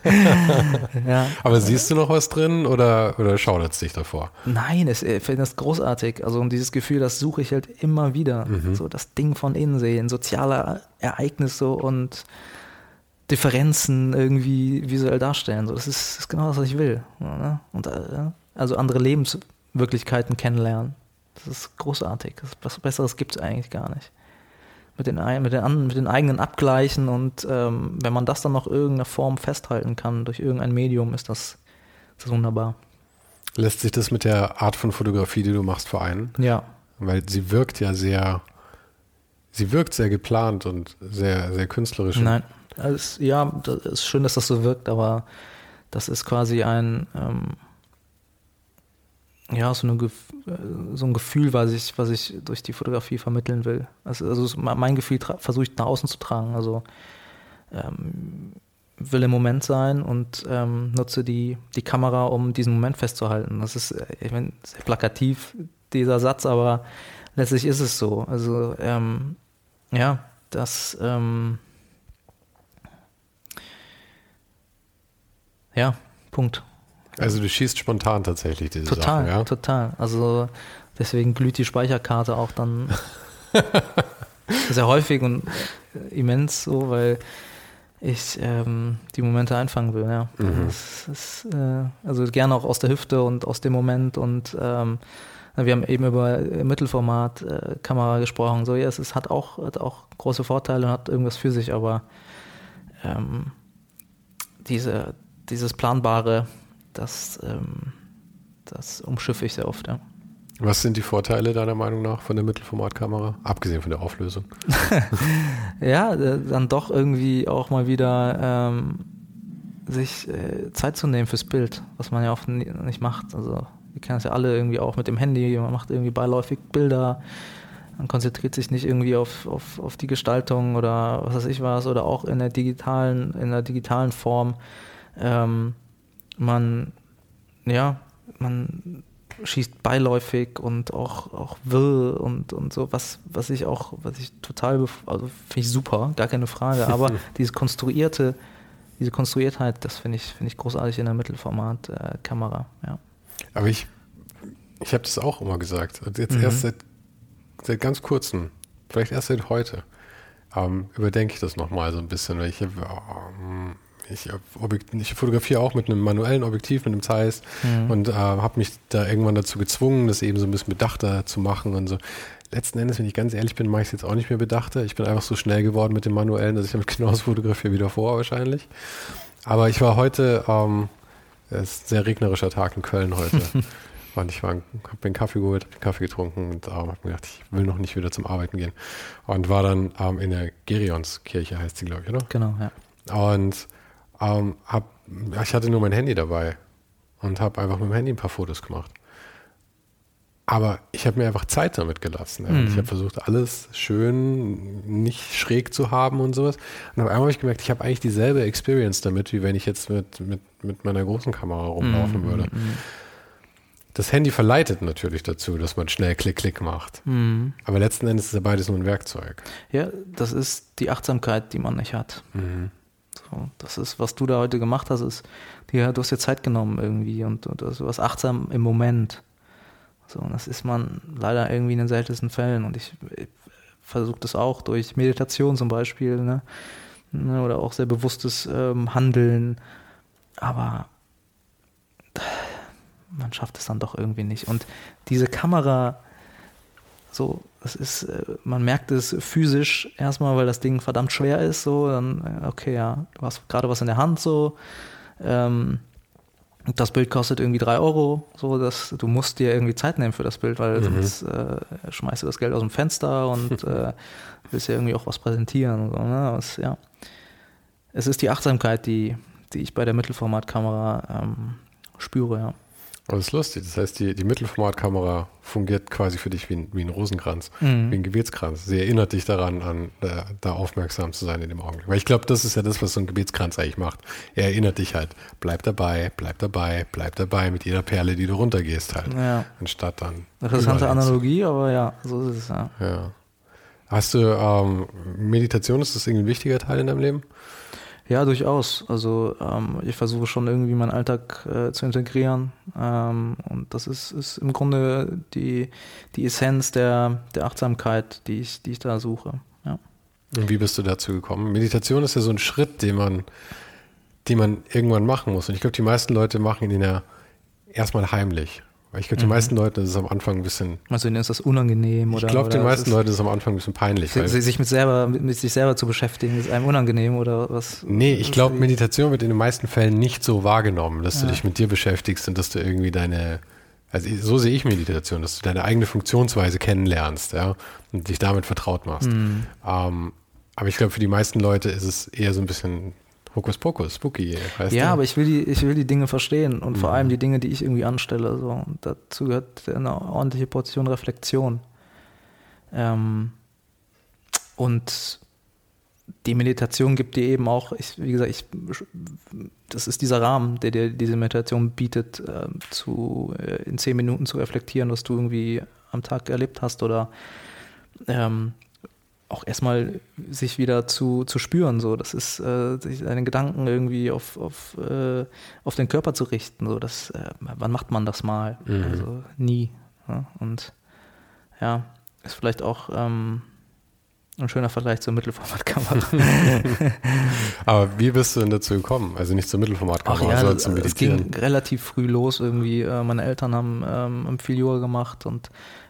<laughs> ja. Aber siehst du noch was drin oder, oder schaudert es dich davor? Nein, ich finde das großartig. Also, und dieses Gefühl, das suche ich halt immer wieder. Mhm. So das Ding von innen sehen, soziale Ereignisse und Differenzen irgendwie visuell darstellen. So, das ist, ist genau das, was ich will. Ne? Und, äh, also andere Lebenswirklichkeiten kennenlernen. Das ist großartig. Was Besseres gibt es eigentlich gar nicht. Mit den, mit, den, mit den eigenen Abgleichen und ähm, wenn man das dann noch irgendeiner Form festhalten kann, durch irgendein Medium, ist das, ist das wunderbar. Lässt sich das mit der Art von Fotografie, die du machst, vereinen? Ja. Weil sie wirkt ja sehr, sie wirkt sehr geplant und sehr, sehr künstlerisch. Nein, also, ja, das ist schön, dass das so wirkt, aber das ist quasi ein, ähm, ja, so, eine, so ein Gefühl, was ich, was ich durch die Fotografie vermitteln will. Also, also mein Gefühl versuche ich nach außen zu tragen. Also ähm, will im Moment sein und ähm, nutze die, die Kamera, um diesen Moment festzuhalten. Das ist, ich meine, sehr plakativ, dieser Satz, aber letztlich ist es so. Also, ähm, ja, das, ähm, ja, Punkt. Also du schießt spontan tatsächlich diese total, Sachen, ja? Total, Also deswegen glüht die Speicherkarte auch dann <laughs> sehr häufig und immens so, weil ich ähm, die Momente einfangen will, ja. Mhm. Ist, äh, also gerne auch aus der Hüfte und aus dem Moment und ähm, wir haben eben über Mittelformat äh, Kamera gesprochen. So, ja, es ist, hat, auch, hat auch große Vorteile und hat irgendwas für sich, aber ähm, diese, dieses Planbare das, ähm, das umschiffe ich sehr oft, ja. Was sind die Vorteile deiner Meinung nach von der Mittelformatkamera, abgesehen von der Auflösung? <laughs> ja, äh, dann doch irgendwie auch mal wieder ähm, sich äh, Zeit zu nehmen fürs Bild, was man ja oft nicht macht. Also wir kennen es ja alle irgendwie auch mit dem Handy, man macht irgendwie beiläufig Bilder, man konzentriert sich nicht irgendwie auf, auf, auf die Gestaltung oder was weiß ich was, oder auch in der digitalen, in der digitalen Form. Ähm, man, ja, man schießt beiläufig und auch, auch wirr und, und so, was, was ich auch, was ich total, also finde ich super, gar keine Frage, <laughs> aber dieses konstruierte, diese Konstruiertheit, das finde ich, finde ich großartig in der Mittelformat-Kamera, ja. Aber ich, ich habe das auch immer gesagt, jetzt mhm. erst seit, seit ganz kurzem, vielleicht erst seit heute, ähm, überdenke ich das nochmal so ein bisschen, weil ich ähm, ich, ich fotografiere auch mit einem manuellen Objektiv, mit einem Zeiss mhm. und äh, habe mich da irgendwann dazu gezwungen, das eben so ein bisschen bedachter zu machen und so. Letzten Endes, wenn ich ganz ehrlich bin, mache ich es jetzt auch nicht mehr bedachter. Ich bin einfach so schnell geworden mit dem manuellen, dass ich damit <laughs> genauso fotografiere wie davor wahrscheinlich. Aber ich war heute, ähm, es ist ein sehr regnerischer Tag in Köln heute. <laughs> und ich habe mir einen Kaffee geholt, habe Kaffee getrunken und ähm, habe mir gedacht, ich will noch nicht wieder zum Arbeiten gehen. Und war dann ähm, in der Gerionskirche, heißt sie, glaube ich, oder? Genau, ja. Und ähm, hab, ich hatte nur mein Handy dabei und habe einfach mit dem Handy ein paar Fotos gemacht. Aber ich habe mir einfach Zeit damit gelassen. Ja. Mhm. Ich habe versucht, alles schön nicht schräg zu haben und sowas. Und auf einmal habe ich gemerkt, ich habe eigentlich dieselbe Experience damit, wie wenn ich jetzt mit, mit, mit meiner großen Kamera rumlaufen mhm. würde. Mhm. Das Handy verleitet natürlich dazu, dass man schnell Klick, Klick macht. Mhm. Aber letzten Endes ist ja beides nur ein Werkzeug. Ja, das ist die Achtsamkeit, die man nicht hat. Mhm. Das ist, was du da heute gemacht hast, ist, dir, du hast dir Zeit genommen irgendwie und, und du warst achtsam im Moment. So, und das ist man leider irgendwie in den seltensten Fällen. Und ich, ich versuche das auch durch Meditation zum Beispiel, ne? ne oder auch sehr bewusstes ähm, Handeln. Aber man schafft es dann doch irgendwie nicht. Und diese Kamera, so, das ist, äh, man merkt es physisch erstmal, weil das Ding verdammt schwer ist, so, dann, äh, okay, ja, du hast gerade was in der Hand, so, ähm, das Bild kostet irgendwie drei Euro, so dass du musst dir irgendwie Zeit nehmen für das Bild, weil mhm. sonst äh, schmeißt du das Geld aus dem Fenster und <laughs> äh, willst ja irgendwie auch was präsentieren. So, ne? Was, ja. Es ist die Achtsamkeit, die, die ich bei der Mittelformatkamera ähm, spüre, ja. Das ist lustig. Das heißt, die, die Mittelformatkamera fungiert quasi für dich wie ein, wie ein Rosenkranz, mhm. wie ein Gebetskranz. Sie erinnert dich daran, an, da, da aufmerksam zu sein in dem Augenblick. Weil ich glaube, das ist ja das, was so ein Gebetskranz eigentlich macht. Er erinnert dich halt, bleib dabei, bleib dabei, bleib dabei mit jeder Perle, die du runtergehst halt. Ja. Anstatt dann. Interessante Analogie, aber ja, so ist es ja. ja. Hast du ähm, Meditation, ist das irgendwie ein wichtiger Teil in deinem Leben? Ja, durchaus. Also ähm, ich versuche schon irgendwie meinen Alltag äh, zu integrieren. Ähm, und das ist, ist im Grunde die, die Essenz der, der Achtsamkeit, die ich, die ich da suche. Ja. Und wie bist du dazu gekommen? Meditation ist ja so ein Schritt, den man, den man irgendwann machen muss. Und ich glaube, die meisten Leute machen ihn ja erstmal heimlich. Ich glaube, den mhm. meisten Leuten ist es am Anfang ein bisschen. Also denen ist das unangenehm oder? Ich glaube, den meisten Leuten ist es am Anfang ein bisschen peinlich. Sich mit, selber, mit sich selber zu beschäftigen, ist einem unangenehm oder was? Nee, ich glaube, Meditation wird in den meisten Fällen nicht so wahrgenommen, dass ja. du dich mit dir beschäftigst und dass du irgendwie deine, also so sehe ich Meditation, dass du deine eigene Funktionsweise kennenlernst, ja, und dich damit vertraut machst. Mhm. Ähm, aber ich glaube, für die meisten Leute ist es eher so ein bisschen Hokuspokus, spooky. Weißt ja, du? aber ich will, die, ich will die Dinge verstehen und mhm. vor allem die Dinge, die ich irgendwie anstelle. So. Und dazu gehört eine ordentliche Portion Reflexion. Ähm, und die Meditation gibt dir eben auch, ich, wie gesagt, ich, das ist dieser Rahmen, der dir diese Meditation bietet, äh, zu, äh, in zehn Minuten zu reflektieren, was du irgendwie am Tag erlebt hast oder ähm, auch erstmal sich wieder zu, zu spüren, so. Das ist, äh, sich seine Gedanken irgendwie auf, auf, äh, auf den Körper zu richten. So. Das, äh, wann macht man das mal? Mhm. Also nie. Ja? Und ja, ist vielleicht auch ähm, ein schöner Vergleich zur Mittelformatkamera. <laughs> Aber wie bist du denn dazu gekommen? Also nicht zur Mittelformatkamera, ja, sondern zum Meditieren? Es ging relativ früh los irgendwie. Äh, meine Eltern haben ähm, viel Yoga gemacht und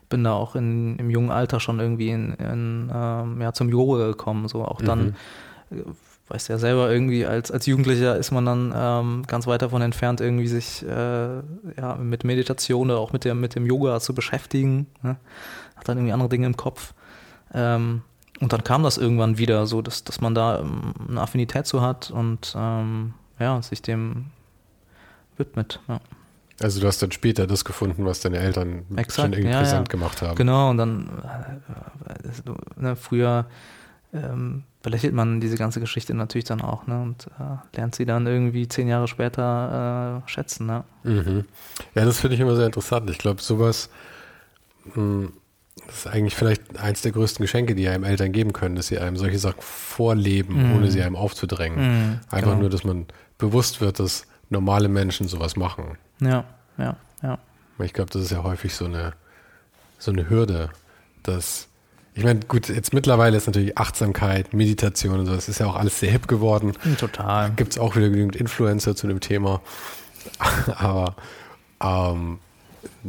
bin da auch in, im jungen Alter schon irgendwie in, in, ähm, ja, zum Yoga gekommen. So auch dann, mhm. weißt ja selber, irgendwie als, als Jugendlicher ist man dann ähm, ganz weit davon entfernt, irgendwie sich äh, ja, mit Meditation oder auch mit, der, mit dem Yoga zu beschäftigen. Ne? Hat dann irgendwie andere Dinge im Kopf. Ähm, und dann kam das irgendwann wieder, so dass, dass man da ähm, eine Affinität zu hat und ähm, ja, sich dem widmet. Ja. Also du hast dann später das gefunden, was deine Eltern Exakt, schon irgendwie ja, präsent ja. gemacht haben. Genau, und dann äh, ne, früher ähm, belächelt man diese ganze Geschichte natürlich dann auch ne, und äh, lernt sie dann irgendwie zehn Jahre später äh, schätzen. Ne? Mhm. Ja, das finde ich immer sehr interessant. Ich glaube, sowas mh, hm, ist eigentlich vielleicht eins der größten Geschenke, die einem Eltern geben können, dass sie einem solche Sachen vorleben, mhm. ohne sie einem aufzudrängen. Mhm, Einfach genau. nur, dass man bewusst wird, dass normale Menschen sowas machen. Ja, ja, ja. Ich glaube, das ist ja häufig so eine, so eine Hürde, dass, ich meine, gut, jetzt mittlerweile ist natürlich Achtsamkeit, Meditation und so, das ist ja auch alles sehr hip geworden. Total. Gibt es auch wieder genügend Influencer zu dem Thema. <laughs> Aber ähm,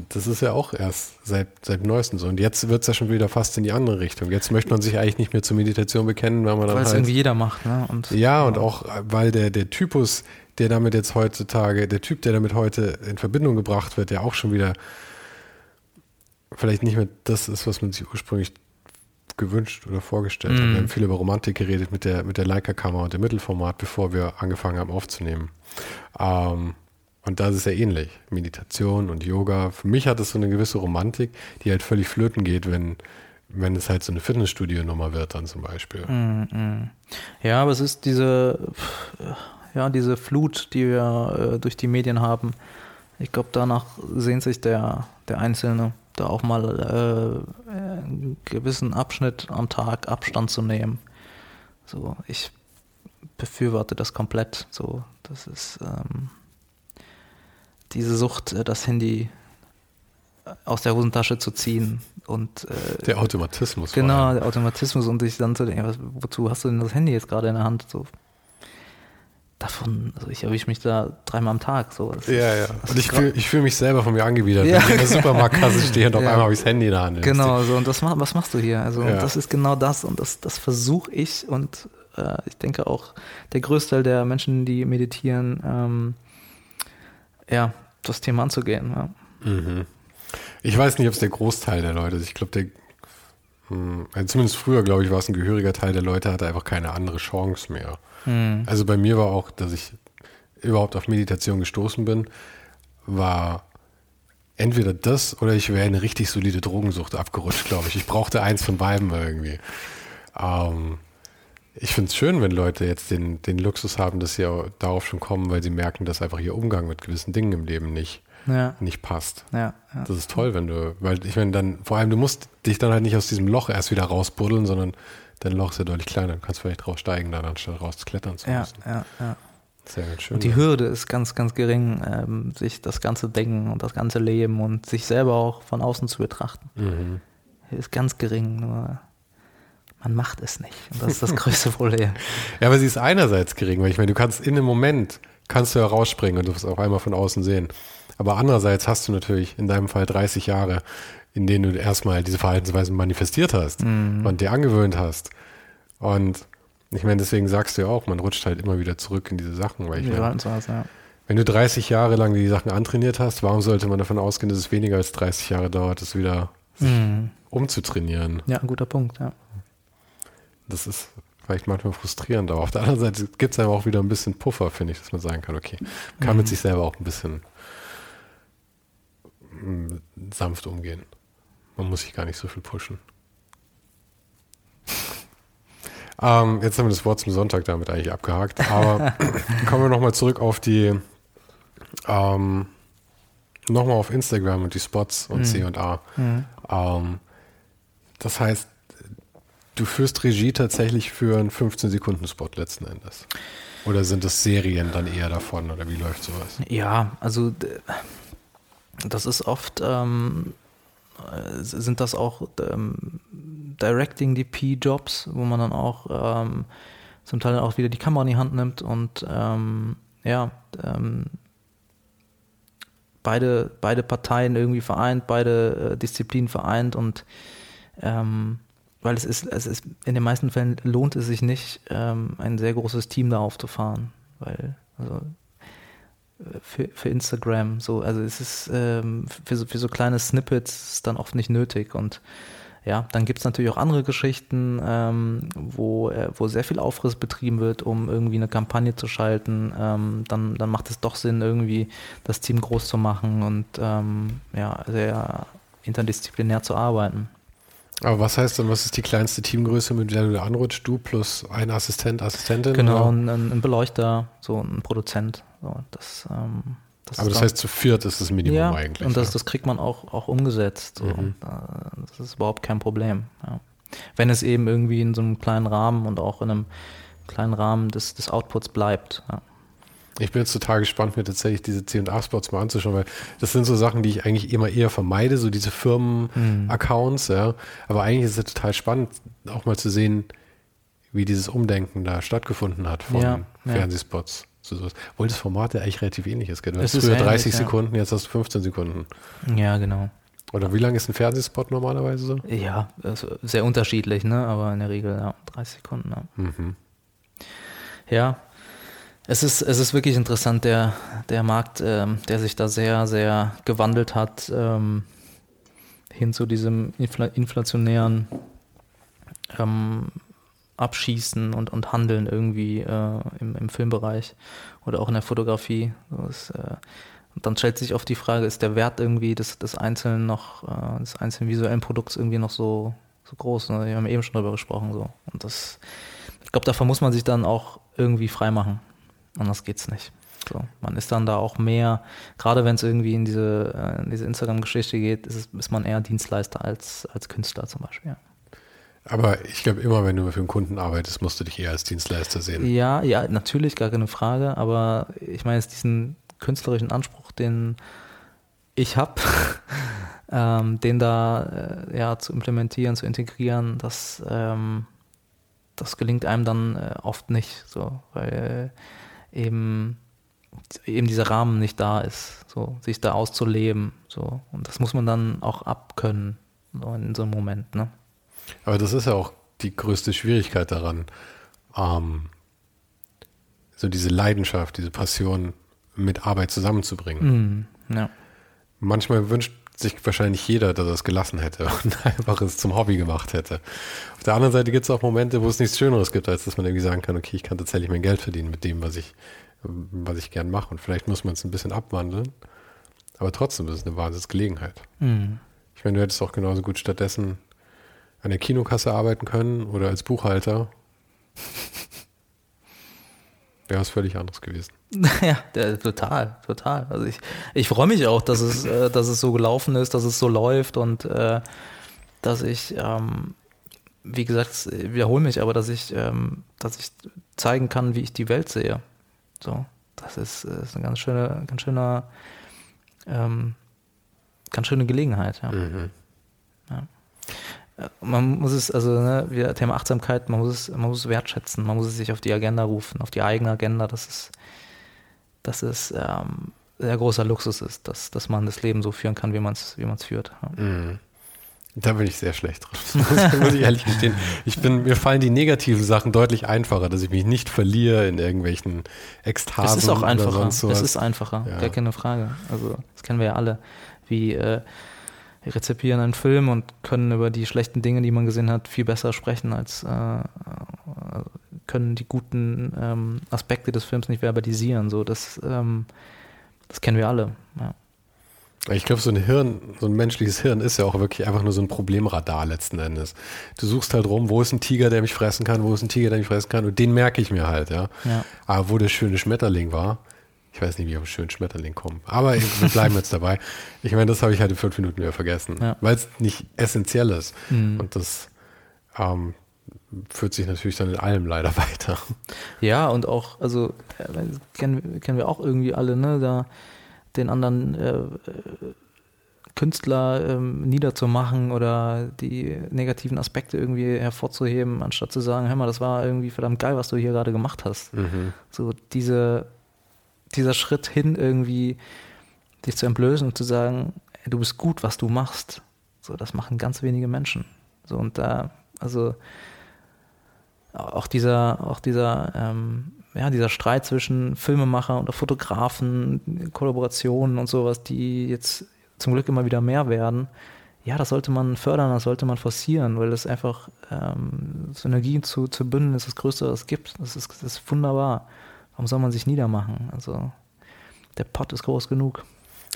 das ist ja auch erst seit, seit neuestem so. Und jetzt wird es ja schon wieder fast in die andere Richtung. Jetzt möchte man sich eigentlich nicht mehr zur Meditation bekennen, weil man dann. Weil es halt, irgendwie jeder macht, ne? Und, ja, und auch, weil der, der Typus, der damit jetzt heutzutage, der Typ, der damit heute in Verbindung gebracht wird, ja auch schon wieder vielleicht nicht mehr das ist, was man sich ursprünglich gewünscht oder vorgestellt mm. hat. Wir haben viel über Romantik geredet mit der, mit der Leica-Kamera und dem Mittelformat, bevor wir angefangen haben aufzunehmen. Ähm, und da ist es ja ähnlich. Meditation und Yoga. Für mich hat es so eine gewisse Romantik, die halt völlig flöten geht, wenn, wenn es halt so eine Fitnessstudio-Nummer wird dann zum Beispiel. Mm, mm. Ja, aber es ist diese, ja, diese Flut, die wir äh, durch die Medien haben. Ich glaube, danach sehnt sich der, der Einzelne, da auch mal äh, einen gewissen Abschnitt am Tag Abstand zu nehmen. So, ich befürworte das komplett. So, das ist ähm, diese Sucht, äh, das Handy aus der Hosentasche zu ziehen und äh, der Automatismus. Genau, der Automatismus und sich dann zu denken, was, wozu hast du denn das Handy jetzt gerade in der Hand? So davon, also ich erwische mich da dreimal am Tag. So. Das ja, ja. Und ich fühle fühl mich selber von mir angewidert, ja. wenn ich in der Supermarktkasse stehe und auf <laughs> einmal habe ich das Handy in der Hand. Genau, so und das, was machst du hier? Also ja. das ist genau das und das, das versuche ich und äh, ich denke auch der größte Teil der Menschen, die meditieren, ähm, ja, das Thema anzugehen. Ja. Mhm. Ich weiß nicht, ob es der Großteil der Leute ist. Ich glaube, der hm, also zumindest früher, glaube ich, war es ein gehöriger Teil der Leute, hatte einfach keine andere Chance mehr. Hm. Also bei mir war auch, dass ich überhaupt auf Meditation gestoßen bin, war entweder das oder ich wäre eine richtig solide Drogensucht abgerutscht, glaube ich. Ich brauchte eins von beiden irgendwie. Ähm, ich finde es schön, wenn Leute jetzt den, den Luxus haben, dass sie darauf schon kommen, weil sie merken, dass einfach ihr Umgang mit gewissen Dingen im Leben nicht ja. nicht passt. Ja, ja. Das ist toll, wenn du, weil ich meine, dann, vor allem, du musst dich dann halt nicht aus diesem Loch erst wieder rausbuddeln, sondern dein Loch ist ja deutlich kleiner. Du kannst vielleicht raussteigen, dann anstatt rausklettern zu müssen. Ja, ja, Sehr ganz schön. Und die Hürde ist ganz, ganz gering, ähm, sich das ganze Denken und das ganze Leben und sich selber auch von außen zu betrachten. Mhm. Ist ganz gering, nur man macht es nicht. Und das ist das <laughs> größte Problem. ja, aber sie ist einerseits gering, weil ich meine, du kannst in dem Moment, kannst du ja rausspringen und du wirst auf einmal von außen sehen. Aber andererseits hast du natürlich in deinem Fall 30 Jahre, in denen du erstmal diese Verhaltensweisen manifestiert hast mhm. und dir angewöhnt hast. Und ich meine, deswegen sagst du ja auch, man rutscht halt immer wieder zurück in diese Sachen. Weil ich meine, ja. Wenn du 30 Jahre lang die Sachen antrainiert hast, warum sollte man davon ausgehen, dass es weniger als 30 Jahre dauert, es wieder mhm. umzutrainieren? Ja, ein guter Punkt, ja. Das ist vielleicht manchmal frustrierend, aber auf der anderen Seite gibt es einem auch wieder ein bisschen Puffer, finde ich, dass man sagen kann, okay, man kann mhm. mit sich selber auch ein bisschen sanft umgehen. Man muss sich gar nicht so viel pushen. <laughs> ähm, jetzt haben wir das Wort zum Sonntag damit eigentlich abgehakt. Aber <laughs> kommen wir nochmal zurück auf die, ähm, nochmal auf Instagram und die Spots und mhm. C und A. Mhm. Ähm, das heißt, du führst Regie tatsächlich für einen 15-Sekunden-Spot letzten Endes. Oder sind das Serien dann eher davon oder wie läuft sowas? Ja, also das ist oft, ähm, äh, sind das auch ähm, Directing-DP-Jobs, wo man dann auch ähm, zum Teil auch wieder die Kamera in die Hand nimmt und ähm, ja, ähm, beide, beide Parteien irgendwie vereint, beide äh, Disziplinen vereint und ähm, weil es ist, es ist, in den meisten Fällen lohnt es sich nicht, ähm, ein sehr großes Team da aufzufahren, weil, also für, für Instagram. So, also es ist ähm, für, so, für so kleine Snippets ist dann oft nicht nötig. Und ja, dann gibt es natürlich auch andere Geschichten, ähm, wo, äh, wo sehr viel Aufriss betrieben wird, um irgendwie eine Kampagne zu schalten. Ähm, dann, dann macht es doch Sinn, irgendwie das Team groß zu machen und ähm, ja, sehr interdisziplinär zu arbeiten. Aber was heißt denn, was ist die kleinste Teamgröße, mit der du da anrutscht? Du plus ein Assistent, Assistentin? Genau, ein, ein, Beleuchter, so ein Produzent. So, das, ähm, das Aber das heißt, zu viert ist das Minimum ja, eigentlich. Und das, ja. das kriegt man auch, auch umgesetzt. So. Mhm. Äh, das ist überhaupt kein Problem. Ja. Wenn es eben irgendwie in so einem kleinen Rahmen und auch in einem kleinen Rahmen des, des Outputs bleibt. Ja. Ich bin jetzt total gespannt, mir tatsächlich diese C&A-Spots mal anzuschauen, weil das sind so Sachen, die ich eigentlich immer eher vermeide, so diese Firmen-Accounts, mhm. ja. Aber eigentlich ist es total spannend, auch mal zu sehen, wie dieses Umdenken da stattgefunden hat von ja, Fernsehspots. So sowas. Obwohl das Format ja eigentlich relativ ähnlich ist. Du hast früher ähnlich, 30 ja. Sekunden, jetzt hast du 15 Sekunden. Ja, genau. Oder wie lang ist ein Fernsehspot normalerweise so? Ja, also sehr unterschiedlich, ne? aber in der Regel ja, 30 Sekunden. Ja. Mhm. ja, es ist, es ist wirklich interessant, der, der Markt, ähm, der sich da sehr, sehr gewandelt hat, ähm, hin zu diesem infl inflationären ähm, Abschießen und, und Handeln irgendwie äh, im, im Filmbereich oder auch in der Fotografie. Das, äh, und dann stellt sich oft die Frage, ist der Wert irgendwie des, des einzelnen noch, äh, des einzelnen visuellen Produkts irgendwie noch so, so groß? Ne? Wir haben eben schon darüber gesprochen. So. Und das, ich glaube, davon muss man sich dann auch irgendwie freimachen. Anders geht's nicht. So, man ist dann da auch mehr, gerade wenn es irgendwie in diese, äh, in diese Instagram-Geschichte geht, ist, ist, man eher Dienstleister als, als Künstler zum Beispiel. Ja. Aber ich glaube, immer wenn du für einen Kunden arbeitest, musst du dich eher als Dienstleister sehen. Ja, ja, natürlich, gar keine Frage. Aber ich meine jetzt diesen künstlerischen Anspruch, den ich habe, <laughs> ähm, den da äh, ja zu implementieren, zu integrieren, das, ähm, das gelingt einem dann äh, oft nicht, so, weil äh, eben eben dieser Rahmen nicht da ist, so sich da auszuleben, so und das muss man dann auch abkönnen, so in so einem Moment, ne? Aber das ist ja auch die größte Schwierigkeit daran, ähm, so diese Leidenschaft, diese Passion mit Arbeit zusammenzubringen. Mm, ja. Manchmal wünscht sich wahrscheinlich jeder, dass er es gelassen hätte <laughs> und einfach es zum Hobby gemacht hätte. Auf der anderen Seite gibt es auch Momente, wo es nichts Schöneres gibt, als dass man irgendwie sagen kann, okay, ich kann tatsächlich mein Geld verdienen mit dem, was ich, was ich gern mache. Und vielleicht muss man es ein bisschen abwandeln. Aber trotzdem ist es eine Wahnsinnsgelegenheit. Mm. Ich meine, du hättest auch genauso gut stattdessen an der Kinokasse arbeiten können oder als Buchhalter. <laughs> Wäre was völlig anderes gewesen. <laughs> Ja, der, total, total. Also ich, ich freue mich auch, dass es, äh, dass es so gelaufen ist, dass es so läuft und äh, dass ich, ähm, wie gesagt, wiederhole mich, aber dass ich, ähm, dass ich zeigen kann, wie ich die Welt sehe. So, das ist, ist eine ganz schöne, ganz schöner, ähm, ganz schöne Gelegenheit. Ja. Mhm. Ja. Man muss es, also ne, Thema Achtsamkeit, man muss es, man muss es wertschätzen, man muss es sich auf die Agenda rufen, auf die eigene Agenda, dass es, dass es ähm, sehr großer Luxus ist, dass, dass man das Leben so führen kann, wie man es wie man's führt. Ja. Mhm. Da bin ich sehr schlecht. Das <laughs> muss ich ehrlich gestehen. Ich bin, mir fallen die negativen Sachen deutlich einfacher, dass ich mich nicht verliere in irgendwelchen Ekstasen. Es ist auch einfacher. Oder sonst sowas. Es ist einfacher, Ja. gar keine Frage. Also das kennen wir ja alle, wie äh, rezipieren einen Film und können über die schlechten Dinge, die man gesehen hat, viel besser sprechen als äh, äh, können die guten ähm, Aspekte des Films nicht verbalisieren. So, das, ähm, das kennen wir alle. Ja. Ich glaube, so ein Hirn, so ein menschliches Hirn ist ja auch wirklich einfach nur so ein Problemradar letzten Endes. Du suchst halt rum, wo ist ein Tiger, der mich fressen kann, wo ist ein Tiger, der mich fressen kann und den merke ich mir halt, ja. Ja. Aber wo der schöne Schmetterling war, ich weiß nicht, wie ich auf einen schönen Schmetterling komme, aber wir bleiben jetzt dabei. Ich meine, das habe ich halt in fünf Minuten wieder vergessen, Ja. weil es nicht essentiell ist. Mhm. Und das ähm, führt sich natürlich dann in allem leider <laughs> weiter. Ja, und auch, also äh, kennen, kennen wir auch irgendwie alle, ne, da den anderen äh, äh, Künstler ähm, niederzumachen oder die negativen Aspekte irgendwie hervorzuheben, anstatt zu sagen, hör mal, das war irgendwie verdammt geil, was du hier gerade gemacht hast. Mhm. So diese, dieser Schritt hin irgendwie dich zu entblößen und zu sagen, du bist gut, was du machst. So, das machen ganz wenige Menschen. So, und da, also auch dieser, auch dieser, ähm, ja, dieser Streit zwischen Filmemacher und Fotografen, Kollaborationen und sowas, die jetzt zum Glück immer wieder mehr werden. Ja, das sollte man fördern, das sollte man forcieren, weil das einfach ähm, Synergien zu, zu bündeln ist das Größte, was es gibt. Das ist, das ist wunderbar. Warum soll man sich niedermachen? Also der Pott ist groß genug.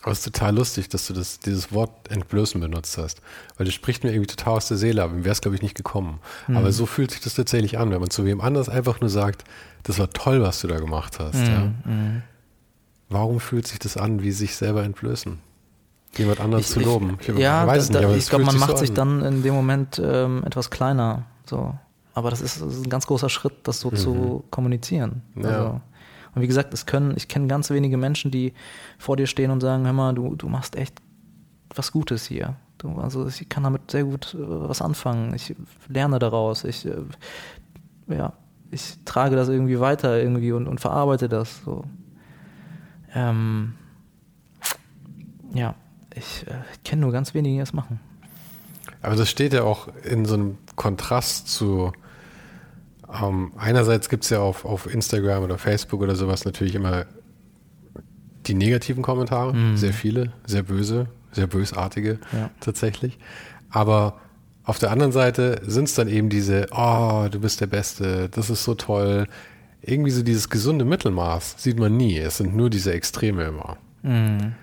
Aber es ist total lustig, dass du das, dieses Wort entblößen benutzt hast. Weil das spricht mir irgendwie total aus der Seele, aber mir wäre es, glaube ich, nicht gekommen. Mhm. Aber so fühlt sich das tatsächlich an, wenn man zu wem anders einfach nur sagt, das war toll, was du da gemacht hast. Ja. Mhm. Warum fühlt sich das an, wie sich selber entblößen? Jemand anders Ich- zu ich- loben. ja, weiß da, nicht, aber ich glaube, man macht so sich an. dann in dem Moment ähm, etwas kleiner. So. Aber das ist, das ist ein ganz großer Schritt, das so zu kommunizieren. Mhm. Ja. Also, und wie gesagt, es können, ich kenne ganz wenige Menschen, die vor dir stehen und sagen, hör mal, du, du machst echt was Gutes hier. Du, also ich kann damit sehr gut äh, was anfangen. Ich lerne daraus. Ich, äh, ja, ich trage das irgendwie weiter irgendwie und, und verarbeite das. So. Ähm, ja, ich äh, kenne nur ganz wenige, die das machen. Aber das steht ja auch in so einem Kontrast zu. Ähm, einerseits gibt es ja auf, auf Instagram oder Facebook oder sowas natürlich immer die negativen Kommentare, Mhm. sehr viele, sehr böse, sehr bösartige Ja. tatsächlich. Aber auf der anderen Seite sind es dann eben diese, oh, du bist der Beste, das ist so toll. Irgendwie so dieses gesunde Mittelmaß sieht man nie. Es sind nur diese Extreme immer Mhm.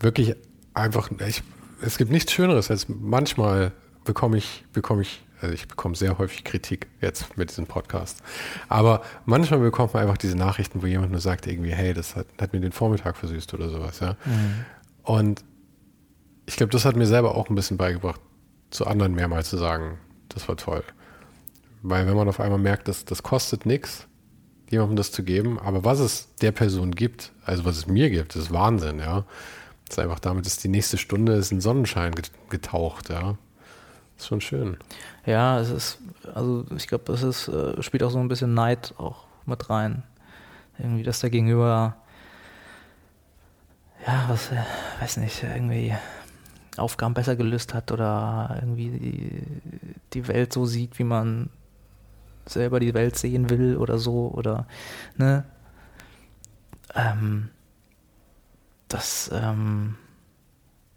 wirklich einfach, ich, es gibt nichts Schöneres, als manchmal bekomme ich, bekomme ich, also ich bekomme sehr häufig Kritik jetzt mit diesem Podcast. Aber manchmal bekommt man einfach diese Nachrichten, wo jemand nur sagt irgendwie, hey, das hat, hat mir den Vormittag versüßt oder sowas, ja. Und ich glaube, das hat mir selber auch ein bisschen beigebracht, zu anderen mehrmals zu sagen, das war toll. Weil wenn man auf einmal merkt, dass das kostet nichts, jemandem das zu geben, aber was es der Person gibt, also was es mir gibt, ist Wahnsinn, ja. Das ist einfach damit, dass die nächste Stunde ist in Sonnenschein getaucht, ja. Ist schon schön. Ja, es ist, also ich glaube, das ist, äh, spielt auch so ein bisschen Neid auch mit rein. Irgendwie, dass der Gegenüber, ja, was, äh, weiß nicht, irgendwie Aufgaben besser gelöst hat oder irgendwie die, die Welt so sieht, wie man selber die Welt sehen will oder so oder ne ähm, das ähm,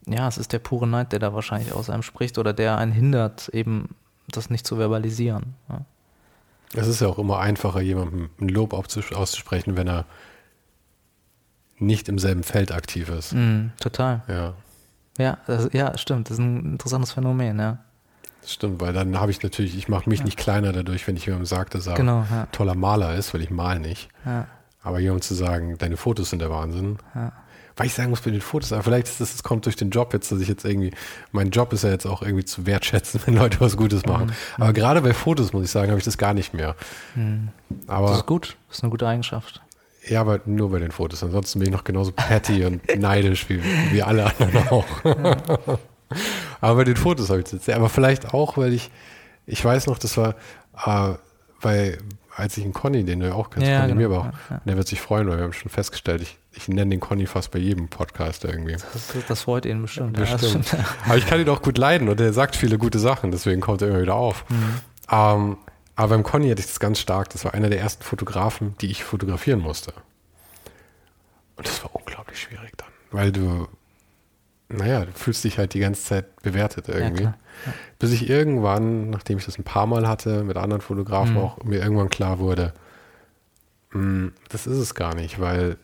ja es ist der pure Neid der da wahrscheinlich aus einem spricht oder der einen hindert eben das nicht zu verbalisieren ja. es ist ja auch immer einfacher jemandem ein Lob auszusprechen wenn er nicht im selben Feld aktiv ist mm, total ja ja das, ja stimmt das ist ein interessantes Phänomen ja Stimmt, weil dann habe ich natürlich, ich mache mich ja. nicht kleiner dadurch, wenn ich jemandem sage, dass er genau, ja. toller Maler ist, weil ich mal nicht. Ja. Aber jemandem zu sagen, deine Fotos sind der Wahnsinn. Weil ich sagen muss bei den Fotos, aber vielleicht ist das, das kommt durch den Job jetzt, dass ich jetzt irgendwie, mein Job ist ja jetzt auch irgendwie zu wertschätzen, <laughs> wenn Leute was Gutes machen. Mhm. Aber gerade bei Fotos, muss ich sagen, habe ich das gar nicht mehr. Mhm. Aber, das ist gut, das ist eine gute Eigenschaft. Ja, aber nur bei den Fotos. Ansonsten bin ich noch genauso petty und neidisch wie, wie alle anderen <laughs> auch. Aber bei den Fotos habe ich das jetzt. Aber vielleicht auch, weil ich, ich weiß noch, das war, äh, weil, als ich einen Conny, den du ja auch kennst, ja, Conny genau. Mierbach, ja, ja. der wird sich freuen, weil wir haben schon festgestellt, ich, ich nenne den Conny fast bei jedem Podcast irgendwie. Das, das freut ihn bestimmt. bestimmt. Aber ich kann ihn auch gut leiden und er sagt viele gute Sachen, deswegen kommt er immer wieder auf. Mhm. Ähm, aber beim Conny hatte ich das ganz stark. Das war einer der ersten Fotografen, die ich fotografieren musste. Und das war unglaublich schwierig dann, weil du naja, du fühlst dich halt die ganze Zeit bewertet irgendwie. Ja, ja. Bis ich irgendwann, nachdem ich das ein paar Mal hatte, mit anderen Fotografen mhm. auch, mir irgendwann klar wurde, mh, hm, das ist es gar nicht, weil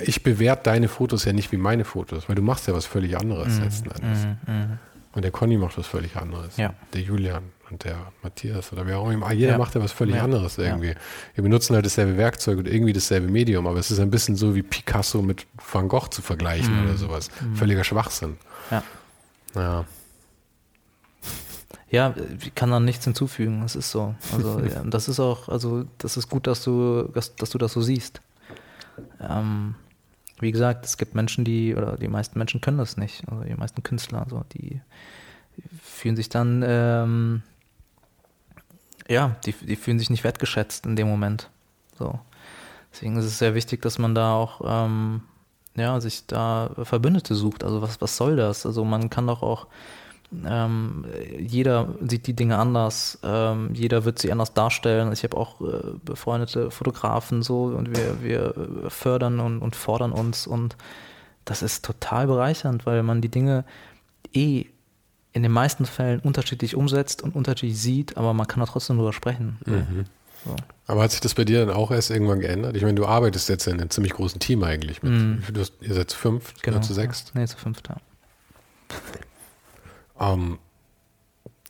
ich bewerte deine Fotos ja nicht wie meine Fotos, weil du machst ja was völlig anderes mhm. letzten Endes. Mhm. mhm. Und der Conny macht was völlig anderes. Ja. Der Julian und der Matthias oder wer auch immer. Jeder ja. macht ja was völlig ja. anderes irgendwie. Wir benutzen halt dasselbe Werkzeug und irgendwie dasselbe Medium, aber es ist ein bisschen so wie Picasso mit Van Gogh zu vergleichen mhm. oder sowas. Mhm. Völliger Schwachsinn. Ja. Ja. Ja, ich kann da nichts hinzufügen. Das ist so. Also, <laughs> das ist auch, also, das ist gut, dass du, dass, dass du das so siehst. Ähm, wie gesagt, es gibt Menschen, die, oder die meisten Menschen können das nicht. Also die meisten Künstler, also die, die fühlen sich dann, ähm, ja, die, die fühlen sich nicht wertgeschätzt in dem Moment. So. Deswegen ist es sehr wichtig, dass man da auch, ähm, ja, sich da Verbündete sucht. Also was, was soll das? Also man kann doch auch ähm, jeder sieht die Dinge anders, ähm, jeder wird sie anders darstellen. Ich habe auch äh, befreundete Fotografen so und wir, wir fördern und, und fordern uns und das ist total bereichernd, weil man die Dinge eh in den meisten Fällen unterschiedlich umsetzt und unterschiedlich sieht, aber man kann auch trotzdem darüber sprechen. Mhm. So. Aber hat sich das bei dir dann auch erst irgendwann geändert? Ich meine, du arbeitest jetzt in einem ziemlich großen Team eigentlich. Mit, mhm. hast, ihr seid zu fünf, genau, zu sechs? Ja. Nee, zu fünf, ja. <laughs> Ähm,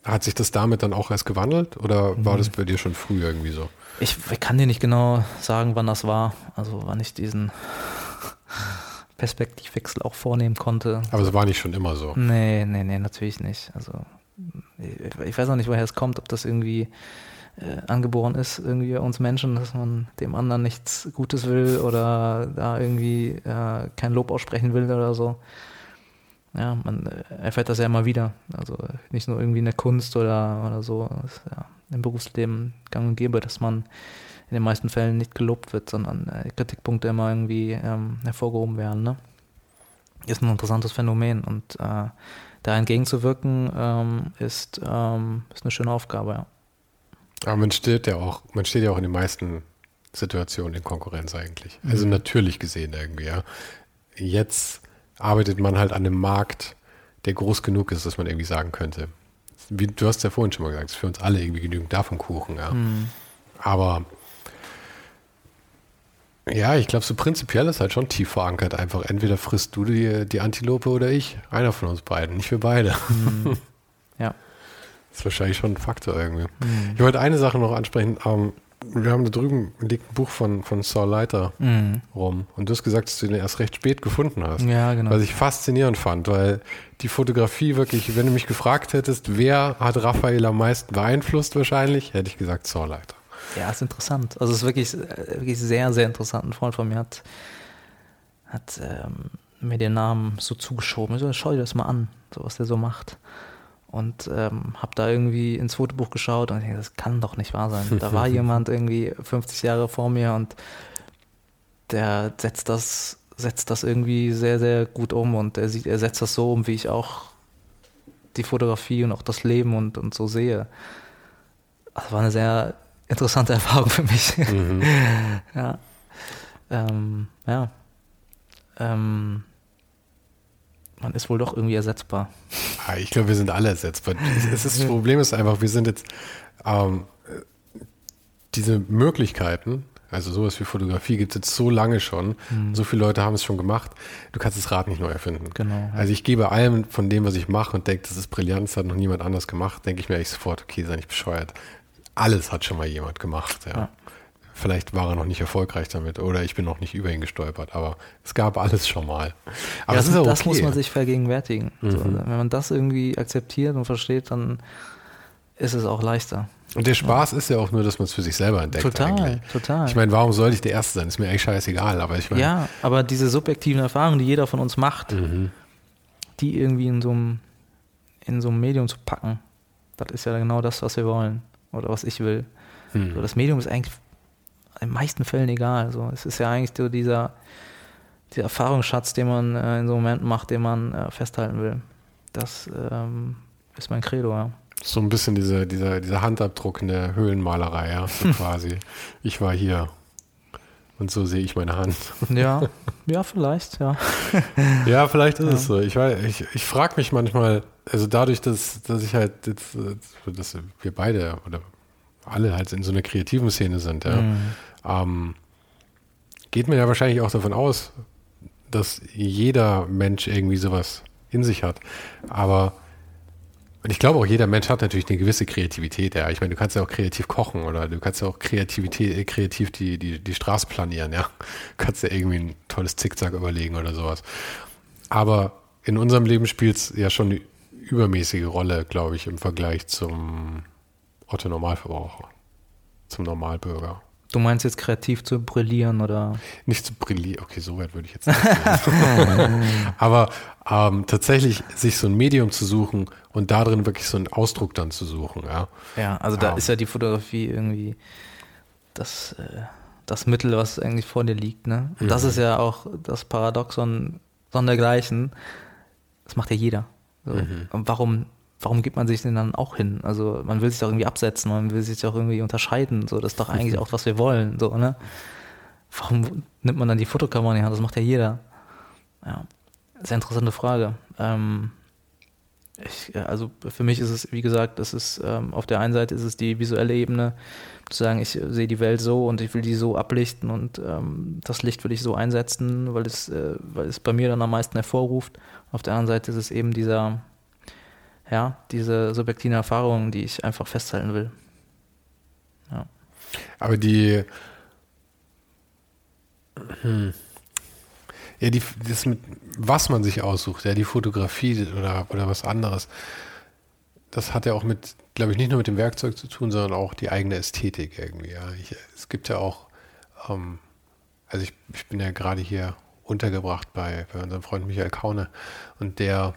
hat sich das damit dann auch erst gewandelt oder war mhm. das bei dir schon früh irgendwie so? Ich, ich, kann dir nicht genau sagen, wann das war, also wann ich diesen Perspektivwechsel auch vornehmen konnte. Aber es war nicht schon immer so? Nee, nee, nee, natürlich nicht. Also ich, weiß auch nicht, woher es kommt, ob das irgendwie äh, angeboren ist, irgendwie uns Menschen, dass man dem anderen nichts Gutes will oder da irgendwie äh, kein Lob aussprechen will oder so ja, man äh, erfährt das ja immer wieder. Also nicht nur irgendwie in der Kunst oder, oder so. Das ist ja im Berufsleben gang und gäbe, dass man in den meisten Fällen nicht gelobt wird, sondern äh, Kritikpunkte immer irgendwie ähm, hervorgehoben werden. Ne? Ist ein interessantes Phänomen und äh, da entgegenzuwirken ähm, ist, ähm, ist eine schöne Aufgabe, ja. Aber man steht ja auch, man steht ja auch in den meisten Situationen in Konkurrenz eigentlich. Also mhm. natürlich gesehen irgendwie, ja. Jetzt arbeitet man halt an einem Markt, der groß genug ist, dass man irgendwie sagen könnte. Wie, du hast ja vorhin schon mal gesagt, es ist für uns alle irgendwie genügend davon Kuchen, ja. Mhm. Aber ja, ich glaube, so prinzipiell ist halt schon tief verankert. Einfach entweder frisst du die, die Antilope oder ich. Einer von uns beiden, nicht wir beide. Mhm. <laughs> Ja. Das ist wahrscheinlich schon ein Faktor irgendwie. Mhm. Ich wollte eine Sache noch ansprechen. Ähm, wir haben da drüben liegt ein Buch von, von Saul Leiter Mhm. rum. Und du hast gesagt, dass du den erst recht spät gefunden hast. Ja, genau. Was ich faszinierend fand, weil die Fotografie wirklich, wenn du mich gefragt hättest, wer hat Raphael am meisten beeinflusst wahrscheinlich, hätte ich gesagt Saul Leiter. Ja, ist interessant. Also es ist wirklich, äh, wirklich sehr, sehr interessant. Ein Freund von mir hat, hat ähm, mir den Namen so zugeschoben. Ich so, schau dir das mal an, so was der so macht. Und ähm, habe da irgendwie ins Fotobuch geschaut und ich denke, das kann doch nicht wahr sein. Da war <laughs> jemand irgendwie 50 Jahre vor mir und der setzt das, setzt das irgendwie sehr, sehr gut um und er sieht, er setzt das so um, wie ich auch die Fotografie und auch das Leben und, und so sehe. Das war eine sehr interessante <laughs> Erfahrung für mich. <laughs> ja. Ähm, ja. Ähm, man ist wohl doch irgendwie ersetzbar. Ah, Ich glaube, wir sind alle ersetzbar. Es ist, das <laughs> Problem ist einfach, wir sind jetzt ähm, diese Möglichkeiten, also sowas wie Fotografie gibt es jetzt so lange schon. So viele Leute haben es schon gemacht. Du kannst das Rad nicht neu erfinden. Genau. Also ich gebe allem von dem, was ich mache und denke, das ist brillant, das hat noch niemand anders gemacht, denke ich mir eigentlich sofort, okay, sei nicht bescheuert. Alles hat schon mal jemand gemacht. Ja. Ja. Vielleicht war er noch nicht erfolgreich damit oder ich bin noch nicht über ihn gestolpert, aber es gab alles schon mal. Aber das, das das okay. muss man sich vergegenwärtigen. So, wenn man das irgendwie akzeptiert und versteht, dann ist es auch leichter. Und der Spaß ist ja auch nur, dass man es für sich selber entdeckt. Total, eigentlich. total. Ich meine, warum sollte ich der Erste sein? Ist mir eigentlich scheißegal, aber ich meine, Ja, aber diese subjektiven Erfahrungen, die jeder von uns macht, Mhm. die irgendwie in so einem, in so einem Medium zu packen, das ist ja genau das, was wir wollen oder was ich will. Hm. So, das Medium ist eigentlich in den meisten Fällen egal. So, es ist ja eigentlich so dieser, dieser Erfahrungsschatz, den man äh, in so Momenten macht, den man äh, festhalten will. Das ähm, ist mein Credo, ja. so ein bisschen diese, dieser, dieser Handabdruck in der Höhlenmalerei, ja, so <laughs> quasi. Ich war hier und so sehe ich meine Hand. Ja, <laughs> ja, vielleicht, ja. Ja, vielleicht ist es so. Ich, weiß- ich, ich frage mich manchmal, also dadurch, dass, dass ich halt jetzt, äh, dass wir beide oder alle halt in so einer kreativen Szene sind, ja, Mhm. ähm, geht man ja wahrscheinlich auch davon aus, dass jeder Mensch irgendwie sowas in sich hat. Aber und ich glaube auch, jeder Mensch hat natürlich eine gewisse Kreativität. Ja, ich meine, du kannst ja auch kreativ kochen oder du kannst ja auch Kreativität, äh, kreativ die, die, die Straße planieren. Ja, du <laughs> kannst ja irgendwie ein tolles Zickzack überlegen oder sowas. Aber in unserem Leben spielt es ja schon übermäßige Rolle, glaube ich, im Vergleich zum Otto Normalverbraucher, zum Normalbürger. Du meinst jetzt kreativ zu brillieren oder? Nicht zu brillieren, okay, so weit würde ich jetzt nicht gehen. <laughs> Aber ähm, tatsächlich sich so ein Medium zu suchen und darin wirklich so einen Ausdruck dann zu suchen, ja. Ja, also da Ah. ist ja die Fotografie irgendwie das, äh, das Mittel, was eigentlich vor dir liegt. Ne? Und das ist ja auch das Paradoxon sondergleichen. Das macht ja jeder. So. Und warum, warum gibt man sich denn dann auch hin? Also man will sich doch irgendwie absetzen, man will sich doch irgendwie unterscheiden. So, das ist doch eigentlich <laughs> auch, was wir wollen. So, ne? Warum nimmt man dann die Fotokamera in die Hand? Das macht ja jeder. Ja, sehr interessante Frage. Ähm, ich, ja, also für mich ist es, wie gesagt, das ist ähm, auf der einen Seite ist es die visuelle Ebene, zu sagen, ich äh, sehe die Welt so und ich will die so ablichten und ähm, das Licht will ich so einsetzen, weil es, äh, weil es bei mir dann am meisten hervorruft. Auf der anderen Seite ist es eben dieser, ja, diese subjektive Erfahrung, die ich einfach festhalten will. Ja. Aber die, hm. ja, die, das mit, was man sich aussucht, ja, die Fotografie oder, oder was anderes, das hat ja auch mit, glaube ich, nicht nur mit dem Werkzeug zu tun, sondern auch die eigene Ästhetik irgendwie. Ja. Ich, es gibt ja auch, ähm, also ich, ich bin ja gerade hier untergebracht bei, bei unserem Freund Michael Kaune und der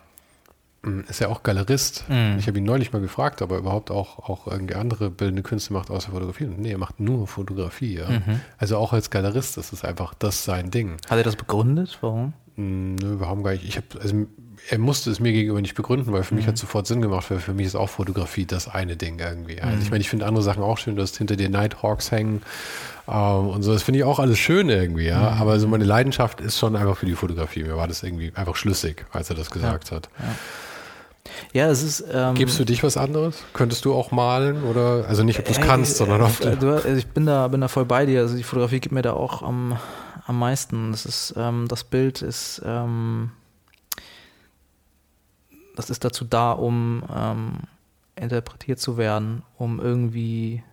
mm, ist ja auch Galerist. Mhm. Ich habe ihn neulich mal gefragt, ob er überhaupt auch, auch irgendwie andere bildende Künste macht außer Fotografie. Und nee, er macht nur Fotografie. Ja. Mhm. Also auch als Galerist ist es einfach das sein Ding. Hat er das begründet? Warum? Mm, Nö, wir haben gar nicht. Ich habe, also er musste es mir gegenüber nicht begründen, weil für mich hat es sofort Sinn gemacht, weil für mich ist auch Fotografie das eine Ding irgendwie. Also ich meine, ich finde andere Sachen auch schön, du hast hinter dir Nighthawks hängen ähm, und so. Das finde ich auch alles schön irgendwie, ja. Aber so meine Leidenschaft ist schon einfach für die Fotografie. Mir war das irgendwie einfach schlüssig, als er das gesagt hat. Ja, es ist. Ähm, Gibst du dich was anderes? Könntest du auch malen oder also nicht, ob du es Äh, kannst, sondern ob äh, also ich bin da, bin da voll bei dir. Also die Fotografie gibt mir da auch am, am meisten. Das ist, ähm, das Bild ist, ähm, das ist dazu da, um ähm, interpretiert zu werden, um irgendwie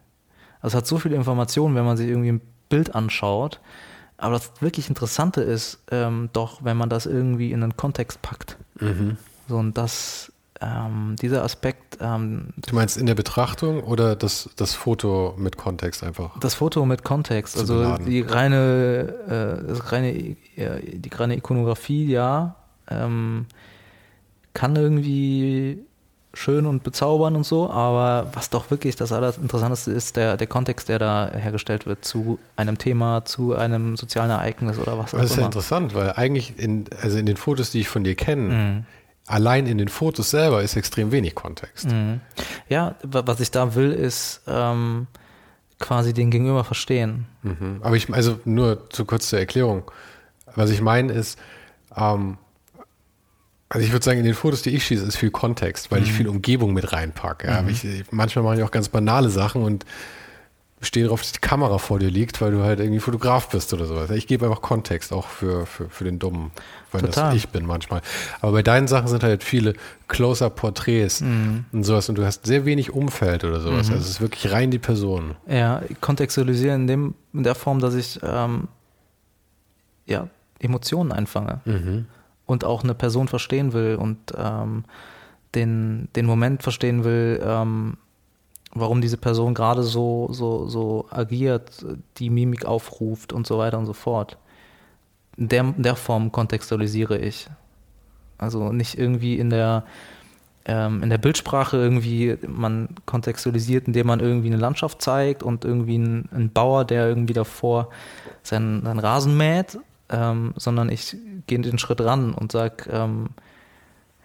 Das hat so viele Informationen, wenn man sich irgendwie ein Bild anschaut. Aber das wirklich Interessante ist ähm, doch, wenn man das irgendwie in einen Kontext packt. Mhm. So, und das, ähm, dieser Aspekt. Ähm, du meinst in der Betrachtung oder das, das Foto mit Kontext einfach? Das Foto mit Kontext, also beladen. die reine, äh, das reine, äh, die reine Ikonografie, ja, ähm, kann irgendwie schön und bezaubern und so, aber was doch wirklich das Allerinteressanteste ist, der, der Kontext, der da hergestellt wird zu einem Thema, zu einem sozialen Ereignis oder was auch immer. Das ist ja interessant, weil eigentlich in, also in den Fotos, die ich von dir kenne, mhm. Allein in den Fotos selber ist extrem wenig Kontext. Mhm. Ja, was ich da will, ist ähm, quasi den Gegenüber verstehen. Mhm. Aber ich, also nur zu kurz zur Erklärung. Was ich meine ist, ähm, also ich würde sagen, in den Fotos, die ich schieße, ist viel Kontext, weil mhm. ich viel Umgebung mit reinpacke. Ja. Mhm. Ich, manchmal mache ich auch ganz banale Sachen und stehe darauf, dass die Kamera vor dir liegt, weil du halt irgendwie Fotograf bist oder sowas. Ich gebe einfach Kontext auch für, für, für den Dummen, weil Total. das ich bin manchmal. Aber bei deinen Sachen sind halt viele Close-Up-Porträts mhm. und sowas und du hast sehr wenig Umfeld oder sowas. Mhm. Also es ist wirklich rein die Person. Ja, kontextualisieren in, dem, in der Form, dass ich ähm, ja, Emotionen einfange. Mhm und auch eine Person verstehen will und ähm, den, den Moment verstehen will, ähm, warum diese Person gerade so, so, so agiert, die Mimik aufruft und so weiter und so fort. In der, der Form kontextualisiere ich. Also nicht irgendwie in der, ähm, in der Bildsprache irgendwie, man kontextualisiert, indem man irgendwie eine Landschaft zeigt und irgendwie einen, einen Bauer, der irgendwie davor seinen, seinen Rasen mäht ähm, sondern ich gehe den Schritt ran und sage, ähm,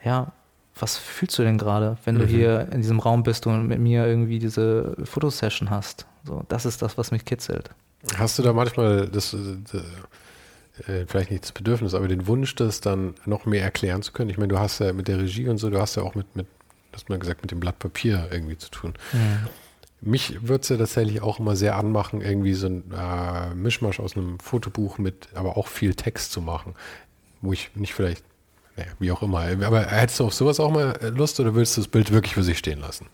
ja, was fühlst du denn gerade, wenn mhm. du hier in diesem Raum bist und mit mir irgendwie diese Fotosession hast? So, das ist das, was mich kitzelt. Hast du da manchmal das, äh, äh, vielleicht nicht das Bedürfnis, aber den Wunsch, das dann noch mehr erklären zu können? Ich meine, du hast ja mit der Regie und so, du hast ja auch mit, mit hast mal gesagt, mit dem Blatt Papier irgendwie zu tun. Mhm. Mich würde es ja tatsächlich auch immer sehr anmachen, irgendwie so ein äh, Mischmasch aus einem Fotobuch mit, aber auch viel Text zu machen, wo ich nicht vielleicht, naja, wie auch immer. Aber hättest du auf sowas auch mal Lust oder willst du das Bild wirklich für sich stehen lassen?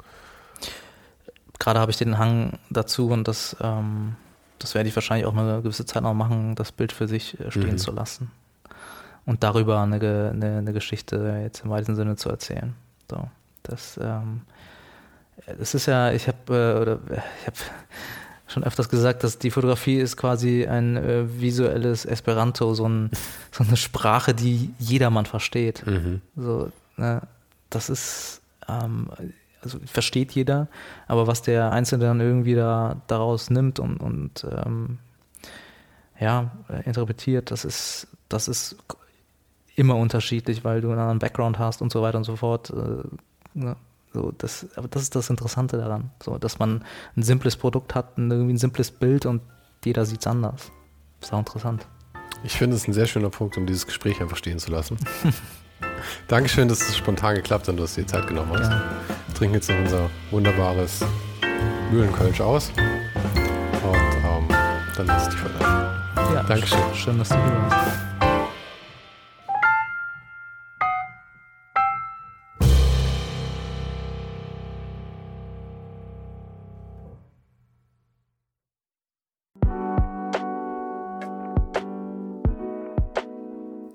Gerade habe ich den Hang dazu und das, ähm, das werde ich wahrscheinlich auch eine gewisse Zeit noch machen, das Bild für sich äh, stehen mhm. zu lassen und darüber eine, eine, eine, Geschichte jetzt im weitesten Sinne zu erzählen. So, das ähm, es ist ja, ich habe äh, oder ich habe <laughs> schon öfters gesagt, dass die Fotografie ist quasi ein äh, visuelles Esperanto, so, ein, so, eine Sprache, die jedermann versteht. Mhm. So, ne, das ist, ähm, also versteht jeder, aber was der Einzelne dann irgendwie da daraus nimmt und, und ähm, ja, interpretiert, das ist, das ist immer unterschiedlich, weil du einen anderen Background hast und so weiter und so fort. Äh, ne? So, das, aber das ist das Interessante daran, so, dass man ein simples Produkt hat, ein, irgendwie ein simples Bild und jeder sieht es anders. Das ist auch interessant. Ich finde es ein sehr schöner Punkt, um dieses Gespräch einfach stehen zu lassen. <laughs> Dankeschön, dass es spontan geklappt hat und du hast dir Zeit genommen hast. Ja. Wir trinken jetzt noch unser wunderbares Mühlenkölsch aus und ähm, dann lass ich dich verlassen. Ja, Dankeschön. Schön, dass du hier warst.